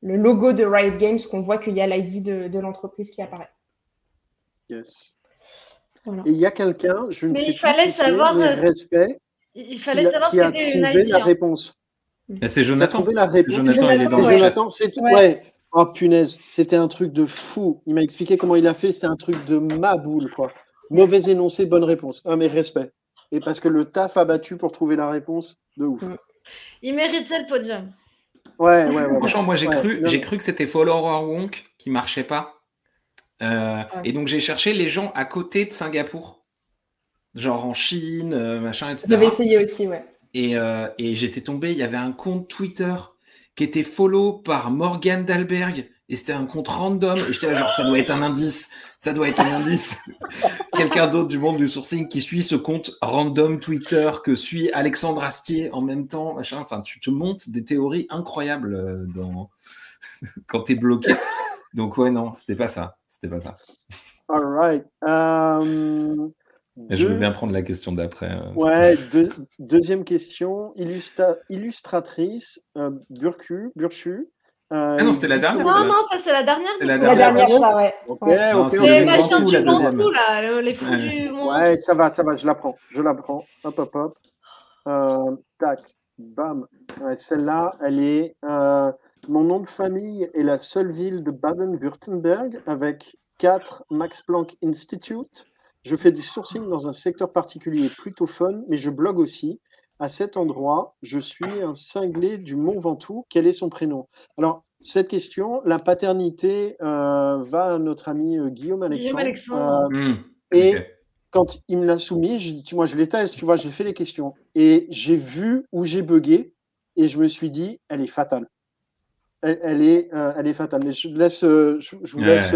le, logo de Riot Games qu'on voit qu'il y a l'ID de, de l'entreprise qui apparaît. Yes. Et il y a quelqu'un, je ne mais sais il fallait savoir, mais respect, il fallait savoir qui a trouvé la réponse. C'est Jonathan. trouvé la réponse. Jonathan, il est dans C'est Jonathan, c'est ouais. Oh punaise, c'était un truc de fou. Il m'a expliqué comment il a fait, c'était un truc de ma boule, quoi. Mauvais énoncé, bonne réponse. Ah, mais respect. Et parce que le taf a battu pour trouver la réponse, de ouf. Mm. Il méritait le podium. Ouais, ouais, ouais. Franchement, moi, j'ai cru, j'ai cru que c'était Follower Wonk qui marchait pas. Euh, et donc, j'ai cherché les gens à côté de Singapour. Genre en Chine, euh, machin, etc. J'avais essayé aussi, ouais. Et, euh, et j'étais tombé, il y avait un compte Twitter qui était follow par Morgan Dalberg et c'était un compte random et j'étais là genre ça doit être un indice, ça doit être un indice. Quelqu'un d'autre du monde du sourcing qui suit ce compte random Twitter que suit Alexandre Astier en même temps, machin. Enfin, tu te montes des théories incroyables euh, dans quand tu es bloqué. Donc ouais non, c'était pas ça, c'était pas ça. All right. Um... Je veux bien prendre la question d'après. Euh, ouais, deuxième question. illustratrice, euh, Burcu, Burchu. Euh, ah non, c'était la dernière. Non, non, ça c'est la dernière. C'est la, dernière, ça, ouais. Ok, ok. C'est machin du Bantou, là, les fous du monde. Ouais, ça va, ça va, je la prends. Je la prends. Hop, hop, hop. Euh, tac, bam. Celle-là, elle est. mon nom de famille est la seule ville de Baden-Württemberg avec 4 Max Planck Institute. Je fais du sourcing dans un secteur particulier plutôt fun, mais je blogue aussi. À cet endroit, je suis un cinglé du Mont Ventoux. Quel est son prénom? Alors, cette question, la paternité euh, va à notre ami euh, Guillaume Alexandre. Euh, hmm, et quand il me l'a soumis, je dis, moi, je l'ai tu vois, j'ai fait les questions. Et j'ai vu où j'ai bugué et je me suis dit, elle est fatale. Elle, est, elle est fatale. Mais je, laisse, je, vous laisse.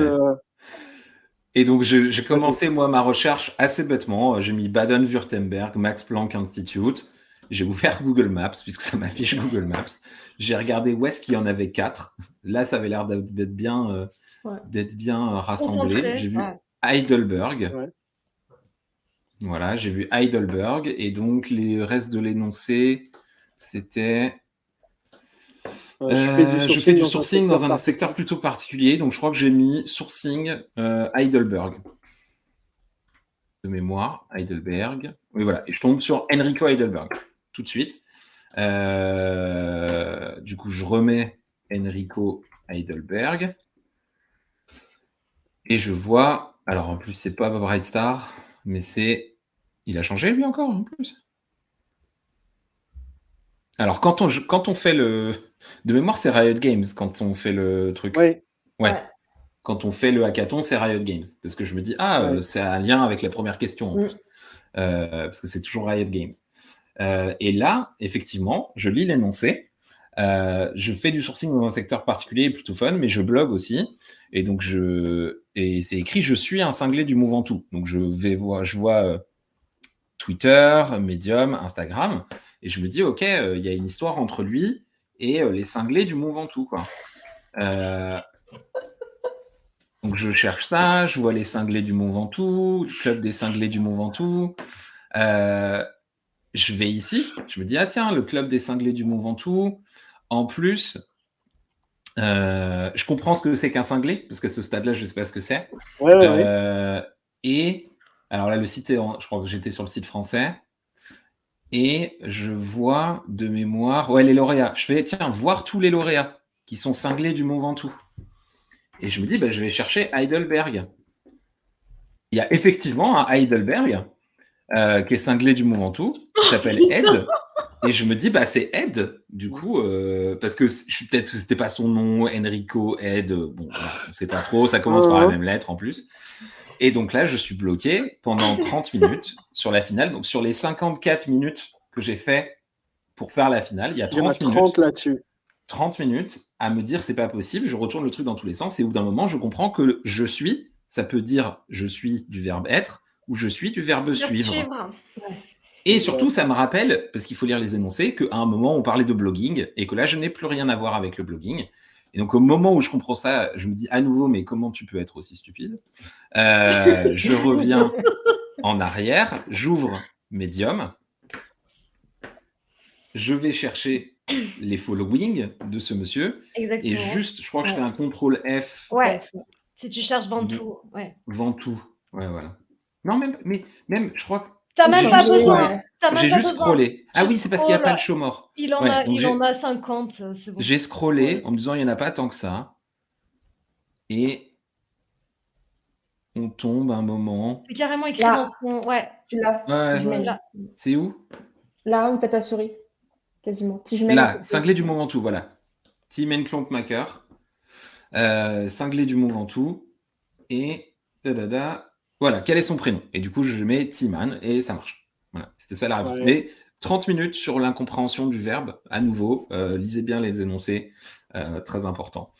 Et donc, j'ai commencé, moi, ma recherche assez bêtement. J'ai mis Baden-Württemberg, Max Planck Institute. J'ai ouvert Google Maps, puisque ça m'affiche Google Maps. J'ai regardé où est-ce qu'il y en avait quatre. Là, ça avait l'air d'être bien, euh, d'être bien euh, rassemblé. J'ai vu Heidelberg. Voilà, j'ai vu Heidelberg. Et donc, les restes de l'énoncé, c'était je fais du sourcing, dans, un, secteur plutôt particulier, donc je crois que j'ai mis sourcing euh, Heidelberg. De mémoire, Heidelberg. Oui, voilà. Et je tombe sur Enrico Heidelberg tout de suite. Euh, du coup, je remets Enrico Heidelberg. Et je vois. Alors, en plus, c'est pas Bright Star, mais c'est. Il a changé lui encore en plus? Alors, quand on, quand on fait le. De mémoire, c'est Riot Games quand on fait le truc. Oui. Ouais. Quand on fait le hackathon, c'est Riot Games. Parce que je me dis, ah, euh, c'est un lien avec la première question en mm. plus. Euh, parce que c'est toujours Riot Games. Euh, et là, effectivement, je lis l'énoncé. je fais du sourcing dans un secteur particulier, plutôt fun, mais je blogue aussi. Et donc, je. Et c'est écrit, je suis un cinglé du mouvement tout. Donc, je vais voir, je vois Twitter, Medium, Instagram. Et je me dis, OK, euh, il y a une histoire entre lui et euh, les cinglés du Mont Ventoux. Quoi. Euh, donc je cherche ça, je vois les cinglés du Mont Ventoux, le club des cinglés du Mont Ventoux. je vais ici, je me dis, ah tiens, le club des cinglés du Mont Ventoux. En plus, je comprends ce que c'est qu'un cinglé, parce qu'à ce stade-là, je ne sais pas ce que c'est. Et alors là, le site est, je crois que j'étais sur le site français et je vois de mémoire, ouais, les lauréats. Je fais, tiens, voir tous les lauréats qui sont cinglés du Mont Ventoux. Et je me dis, bah, je vais chercher Heidelberg. Il y a effectivement un Heidelberg euh, qui est cinglé du Mont Ventoux, qui s'appelle Ed. Et je me dis, bah, c'est Ed, du coup, euh, parce que peut-être que c'était pas son nom, Enrico, Ed, bon, on ne sait pas trop, ça commence par la même lettre en plus. Et donc là, je suis bloqué pendant 30 minutes sur la finale. Donc sur les 54 minutes que j'ai fait pour faire la finale, il y a 30 minutes. là-dessus. 30 minutes à me dire c'est pas possible, je retourne le truc dans tous les sens et au bout d'un moment, je comprends que je suis, ça peut dire je suis du verbe être ou je suis du verbe suivre. Et surtout, ça me rappelle, parce qu'il faut lire les énoncés, qu'à un moment, on parlait de blogging et que là, je n'ai plus rien à voir avec le blogging. Et donc, au moment où je comprends ça, je me dis à nouveau, mais comment tu peux être aussi stupide euh, Je reviens en arrière, j'ouvre Medium, je vais chercher les followings de ce monsieur. Et juste, je crois que je fais un contrôle F. Ouais, si tu cherches Ventoux. Ouais. Ventoux, ouais, voilà. Non, même, mais même, je crois que. T'as même pas besoin. J'ai juste scrollé. Ah oui, c'est parce qu'il n'y a pas le show mort. Il en, a, il en a 50. Bon. J'ai scrollé en me disant il n'y en a pas tant que ça. Et on tombe un moment. C'est carrément écrit dans son. Ouais. Tu l'as. Ouais. C'est où? Là où tu as ta souris. Quasiment. Là, cinglé du moment tout, voilà. Tim Klomp Maker. Euh, cinglé du moment tout. Et. Da, da, da, voilà, quel est son prénom? Et du coup, je mets Timan et ça marche. Voilà, c'était ça la réponse. Mais 30 minutes sur l'incompréhension du verbe, à nouveau, euh, lisez bien les énoncés, euh, très important.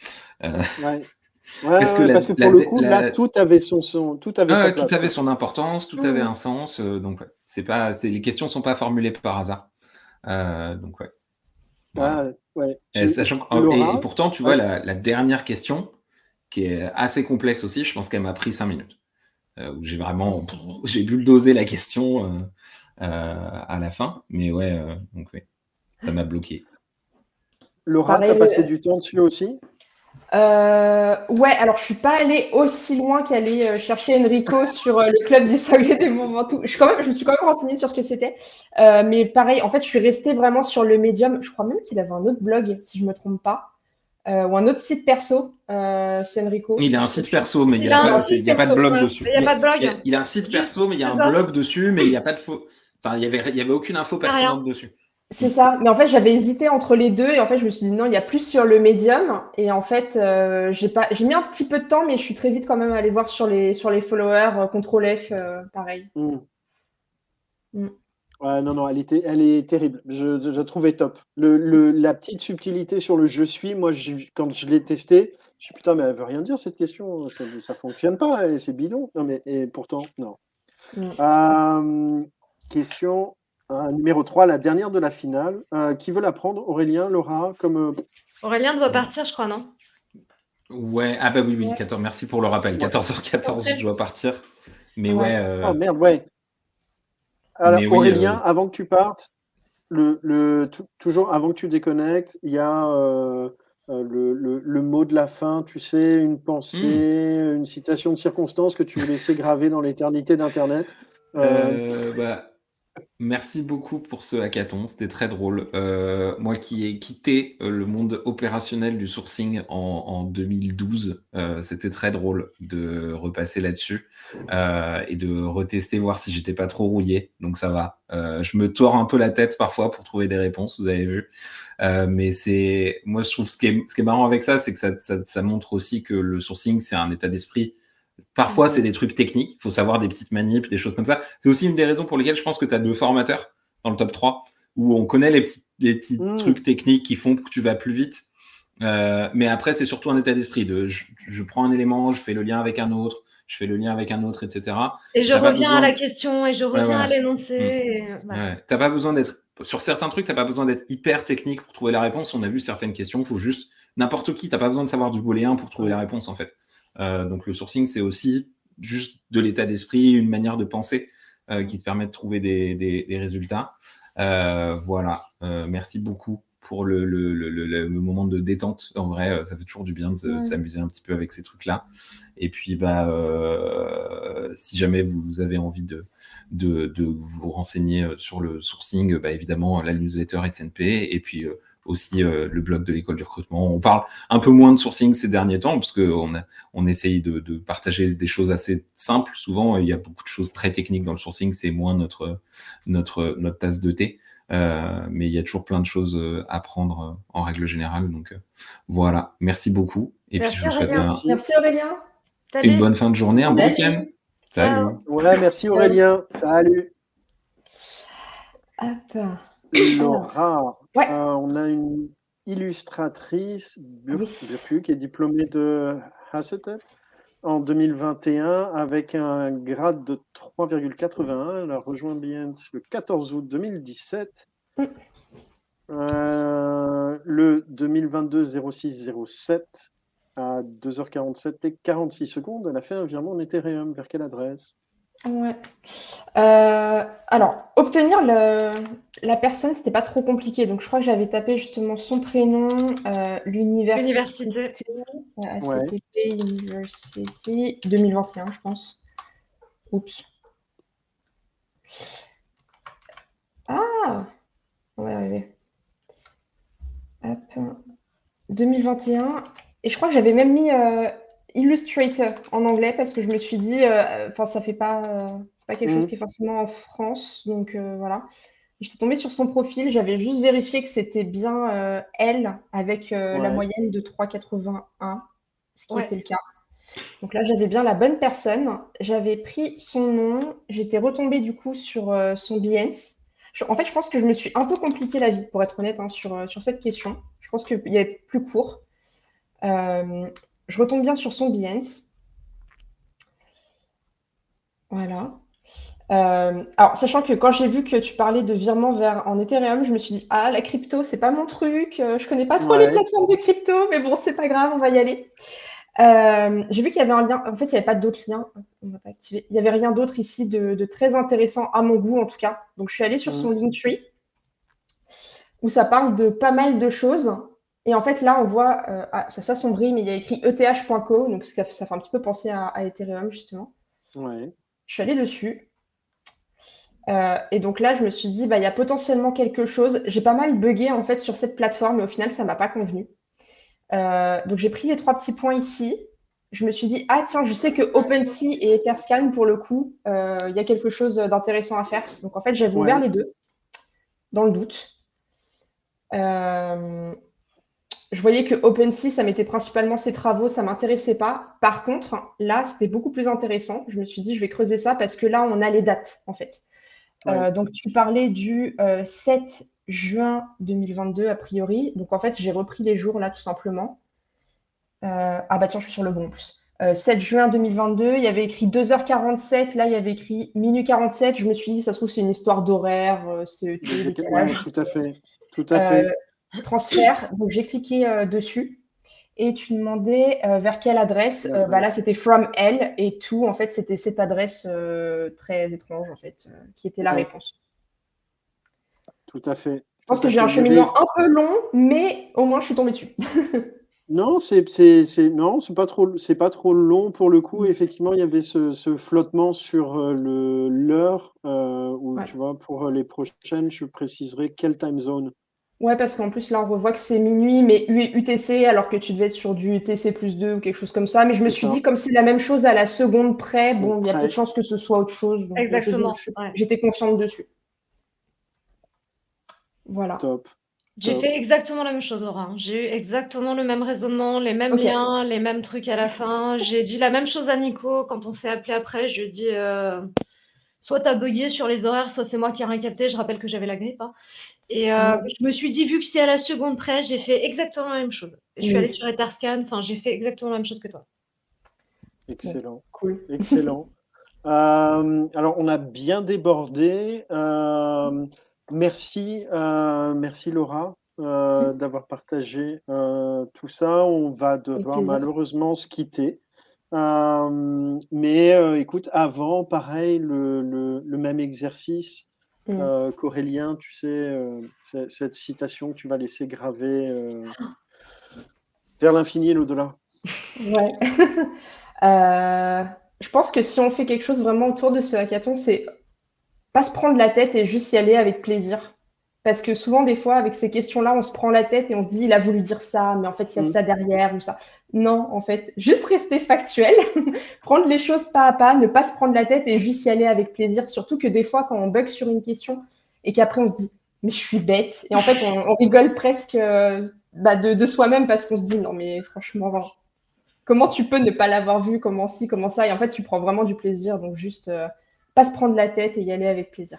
Euh, ouais. parce, que pour le coup, là, tout avait son, son tout avait, ah tout avait son importance, tout avait un sens. donc, c'est pas, les questions sont pas formulées par hasard. donc, ouais. Ah, ouais. Et, sachant et, pourtant, tu vois, la, la, dernière question, qui est assez complexe aussi, je pense qu'elle m'a pris 5 minutes. Euh, où j'ai vraiment j'ai bulldozé la question euh, euh, à la fin. Mais ouais, donc ça m'a bloqué. Laura, tu as passé du temps dessus aussi? Euh, ouais, alors je suis pas allée aussi loin qu'aller chercher Enrico sur le club du sanglier des Momentou. Je, quand même, je me suis quand même renseignée sur ce que c'était. mais pareil, en fait, je suis restée vraiment sur le médium. Je crois même qu'il avait un autre blog, si je me trompe pas. Euh, ou un autre site perso, euh, c'est Enrico. Il a un site perso, mais il n'y a, pas, de blog dessus. Il, a pas de blog. Il, a, un site perso, mais il y a un blog dessus, mais il n'y a pas de faux. Enfin, il n'y avait, il y avait aucune info pertinente dessus. C'est ça, mais en fait j'avais hésité entre les deux et en fait je me suis dit non, il y a plus sur le médium et en fait euh, j'ai pas, j'ai mis un petit peu de temps mais je suis très vite quand même allé voir sur les sur les followers, contrôle F, pareil. Mm. Mm. Ouais, non, non, elle, était, elle est terrible. Je, je, la trouvais top. Le, la petite subtilité sur le je suis, moi, quand je l'ai testé, je suis putain, mais elle veut rien dire cette question. Ça, ne fonctionne pas, c'est bidon. Non, mais et pourtant, non. Euh, question euh, numéro 3, la dernière de la finale. Euh, qui veut la prendre? Aurélien, Laura comme, Aurélien doit partir, je crois, non? Ouais, ah bah oui, oui, 14, merci pour le rappel. 14h14, je dois partir. Mais ouais. Oh merde, ouais. Alors, Aurélien, euh, avant que tu partes, le, toujours avant que tu déconnectes, il y a euh, euh, le, mot de la fin, tu sais, une pensée, hmm. une citation de circonstance que tu veux laisser graver dans l'éternité d'Internet. Bah, Merci beaucoup pour ce hackathon, c'était très drôle. Euh, moi qui ai quitté euh, le monde opérationnel du sourcing en, 2012, euh, c'était très drôle de repasser là-dessus et de retester, voir si j'étais pas trop rouillé. Donc ça va. je me tords un peu la tête parfois pour trouver des réponses, vous avez vu. mais c'est, moi je trouve ce qui est, ce qui est marrant avec ça, c'est que ça, ça montre aussi que le sourcing c'est un état d'esprit Parfois, c'est des trucs techniques. Il faut savoir des petites manips, des choses comme ça. C'est aussi une des raisons pour lesquelles je pense que tu as deux formateurs dans le top 3 où on connaît les petits, les petits mm. trucs techniques qui font que tu vas plus vite. Euh, mais après, c'est surtout un état d'esprit de je, prends un élément, je fais le lien avec un autre, je fais le lien avec un autre, etc. Et je reviens à la question et je reviens à l'énoncé. Mm. T'as pas besoin d'être sur certains trucs, t'as pas besoin d'être hyper technique pour trouver la réponse. On a vu certaines questions, il faut juste n'importe qui. T'as pas besoin de savoir du booléen pour trouver la réponse en fait. Euh, donc le sourcing, c'est aussi juste de l'état d'esprit, une manière de penser euh, qui te permet de trouver des, résultats. Euh, voilà, merci beaucoup pour le, moment de détente. En vrai, ça fait toujours du bien de s'amuser un petit peu avec ces trucs-là. Et puis, bah, si jamais vous avez envie de, de, vous renseigner sur le sourcing, bah, évidemment, la newsletter SNP. Et puis, aussi euh, le blog de l'école du recrutement. On parle un peu moins de sourcing ces derniers temps parce qu'on on essaye de, de, partager des choses assez simples. Souvent, il y a beaucoup de choses très techniques dans le sourcing. C'est moins notre, notre, notre tasse de thé. Euh, mais il y a toujours plein de choses euh, à prendre en règle générale. Donc voilà, merci beaucoup. Et merci puis je vous souhaite un, merci Aurélien. une bonne fin de journée, un bon week-end. Salut. Ouais, merci Aurélien. Salut. Hop. Laura, euh, on a une illustratrice, qui est diplômée de Hasseltef en 2021 avec un grade de 3,81. Elle a rejoint Behance le 14 août 2017. Mm. Euh, le 2022-06-07 à 2h47 et 46 secondes, elle a fait un virement en Ethereum. Vers quelle adresse? Ouais. Euh, alors, obtenir le, la personne, c'était pas trop compliqué. Donc, je crois que j'avais tapé justement son prénom, euh, l'université. ACTP University 2021, je pense. Oups. Ah On va y arriver. Hop. 2021. Et je crois que j'avais même mis euh, Illustrator en anglais parce que je me suis dit, euh, enfin, ça fait pas, euh, c'est pas quelque chose mhm. qui est forcément en France. Donc voilà. J'étais tombée sur son profil, j'avais juste vérifié que c'était bien elle avec la moyenne de 3,81, ce qui était le cas. Donc là, j'avais bien la bonne personne. J'avais pris son nom. J'étais retombée du coup sur son Behance. en fait, je pense que je me suis un peu compliqué la vie, pour être honnête, hein, sur, sur cette question. Je pense qu'il y avait plus court. Euh, je retombe bien sur son Behance. Voilà. Euh, alors, sachant que quand j'ai vu que tu parlais de virement vers en Ethereum, je me suis dit ah la crypto c'est pas mon truc, euh, je connais pas trop les plateformes de crypto, mais bon c'est pas grave, on va y aller. j'ai vu qu'il y avait un lien, en fait il n'y avait pas d'autres liens, on va pas activer. Il y avait rien d'autre ici de, très intéressant à mon goût en tout cas. Donc je suis allée sur son mm. Linktree où ça parle de pas mal de choses. Et en fait, là, on voit, euh, ah, ça s'assombrit, mais il y a écrit eth.co, donc ça, fait un petit peu penser à, Ethereum, justement. Ouais. Je suis allée dessus. Euh, et donc là, je me suis dit, bah, il y a potentiellement quelque chose. J'ai pas mal bugué, en fait, sur cette plateforme, mais au final, ça m'a pas convenu. Euh, donc j'ai pris les trois petits points ici. Je me suis dit, ah tiens, je sais que OpenSea et Etherscan, pour le coup, il y a quelque chose d'intéressant à faire. Donc en fait, j'avais ouvert les deux, dans le doute. Euh, je voyais que OpenSea, ça mettait principalement ses travaux, ça ne m'intéressait pas. Par contre, là, c'était beaucoup plus intéressant. Je me suis dit, je vais creuser ça parce que là, on a les dates, en fait. Euh, donc, tu parlais du 7 euh, juin 2022, a priori. Donc, en fait, j'ai repris les jours, là, tout simplement. ah, bah tiens, je suis sur le bon, en plus. 7 juin 2022, il y avait écrit 2h47, là il y avait écrit minuit 47. Je me suis dit, ça se trouve, c'est une histoire d'horaire, c'est tout à fait. Tout à fait. Euh, transfert, donc j'ai cliqué euh, dessus et tu demandais euh, vers quelle adresse. bah là, c'était from elle et tout. En fait, c'était cette adresse très étrange, en fait, qui était la réponse. Tout à fait. Je pense que j'ai un cheminement un peu long, mais au moins, je suis tombée dessus. non, c'est non, c'est pas trop, c'est pas trop long pour le coup. Effectivement, il y avait ce, flottement sur le l'heure où tu vois pour les prochaines, je préciserai quelle time zone. Ouais, parce qu'en plus, là, on revoit que c'est minuit, mais UTC, alors que tu devais être sur du UTC plus 2 ou quelque chose comme ça. Mais je me suis dit, comme c'est la même chose à la seconde près, bon, il y a peu de chances que ce soit autre chose. Exactement. J'étais confiante dessus. Voilà. Top. J'ai fait exactement la même chose, Laura. J'ai eu exactement le même raisonnement, les mêmes liens, les mêmes trucs à la fin. J'ai dit la même chose à Nico quand on s'est appelé après. Je lui ai dit. Euh, soit tu as bugué sur les horaires, soit c'est moi qui ai rien capté. Je rappelle que j'avais la grippe. Hein. Et euh, mm. je me suis dit, vu que c'est à la seconde près, j'ai fait exactement la même chose. Je suis mm. allée sur Etherscan, enfin, j'ai fait exactement la même chose que toi. Excellent. Cool. Excellent. Euh, alors, on a bien débordé. Euh, merci, merci Laura mm. d'avoir partagé tout ça. On va devoir malheureusement se quitter. Euh, mais euh, écoute, avant, pareil, le, même exercice mmh. euh, qu'Aurélien, tu sais, cette citation que tu vas laisser graver vers l'infini et l'au-delà. Ouais. je pense que si on fait quelque chose vraiment autour de ce hackathon, c'est pas se prendre la tête et juste y aller avec plaisir. Parce que souvent, des fois, avec ces questions-là, on se prend la tête et on se dit, il a voulu dire ça, mais en fait, il y a mm. ça derrière ou ça. Non, en fait, juste rester factuel, prendre les choses pas à pas, ne pas se prendre la tête et juste y aller avec plaisir. Surtout que des fois, quand on bug sur une question et qu'après on se dit, mais je suis bête. Et en fait, on, rigole presque euh, bah, de, soi-même parce qu'on se dit, non, mais franchement, comment tu peux ne pas l'avoir vu, comment ci, comment ça? Et en fait, tu prends vraiment du plaisir. Donc, juste euh, pas se prendre la tête et y aller avec plaisir.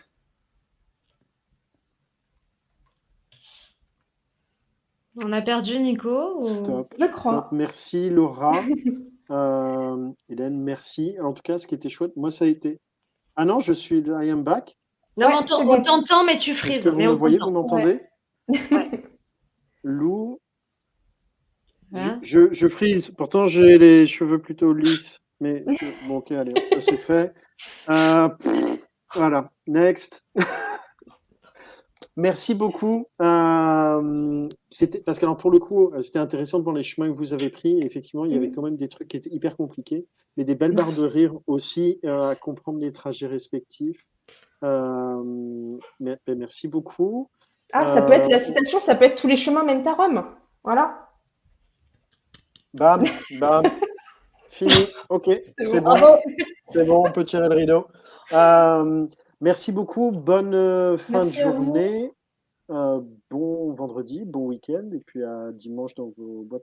On a perdu Nico Je crois. Merci Laura. euh, Hélène, merci. En tout cas, ce qui était chouette, moi, ça a été. Ah non, je suis I am back. Non, on t'entend, mais tu frises. vous me voyez, vous m'entendez Lou. Hein je, je, frise. Pourtant, j'ai les cheveux plutôt lisses. Mais bon, ok, allez, ça c'est fait. Euh, voilà, next. Merci beaucoup. Euh, parce que pour le coup, euh, c'était intéressant de voir les chemins que vous avez pris. Effectivement, il y avait mm-hmm. quand même des trucs qui étaient hyper compliqués, mais des belles barres de rire aussi euh, à comprendre les trajets respectifs. Ben, merci beaucoup. Ah, ça peut être la citation, ça peut être tous les chemins mènent à Rome. Voilà. Bam, bam. Fini. Ok, c'est bon. C'est bon, on peut tirer le rideau. Merci beaucoup. Bonne euh, fin de journée. Euh, bon vendredi, bon week-end. Et puis à dimanche dans vos boîtes.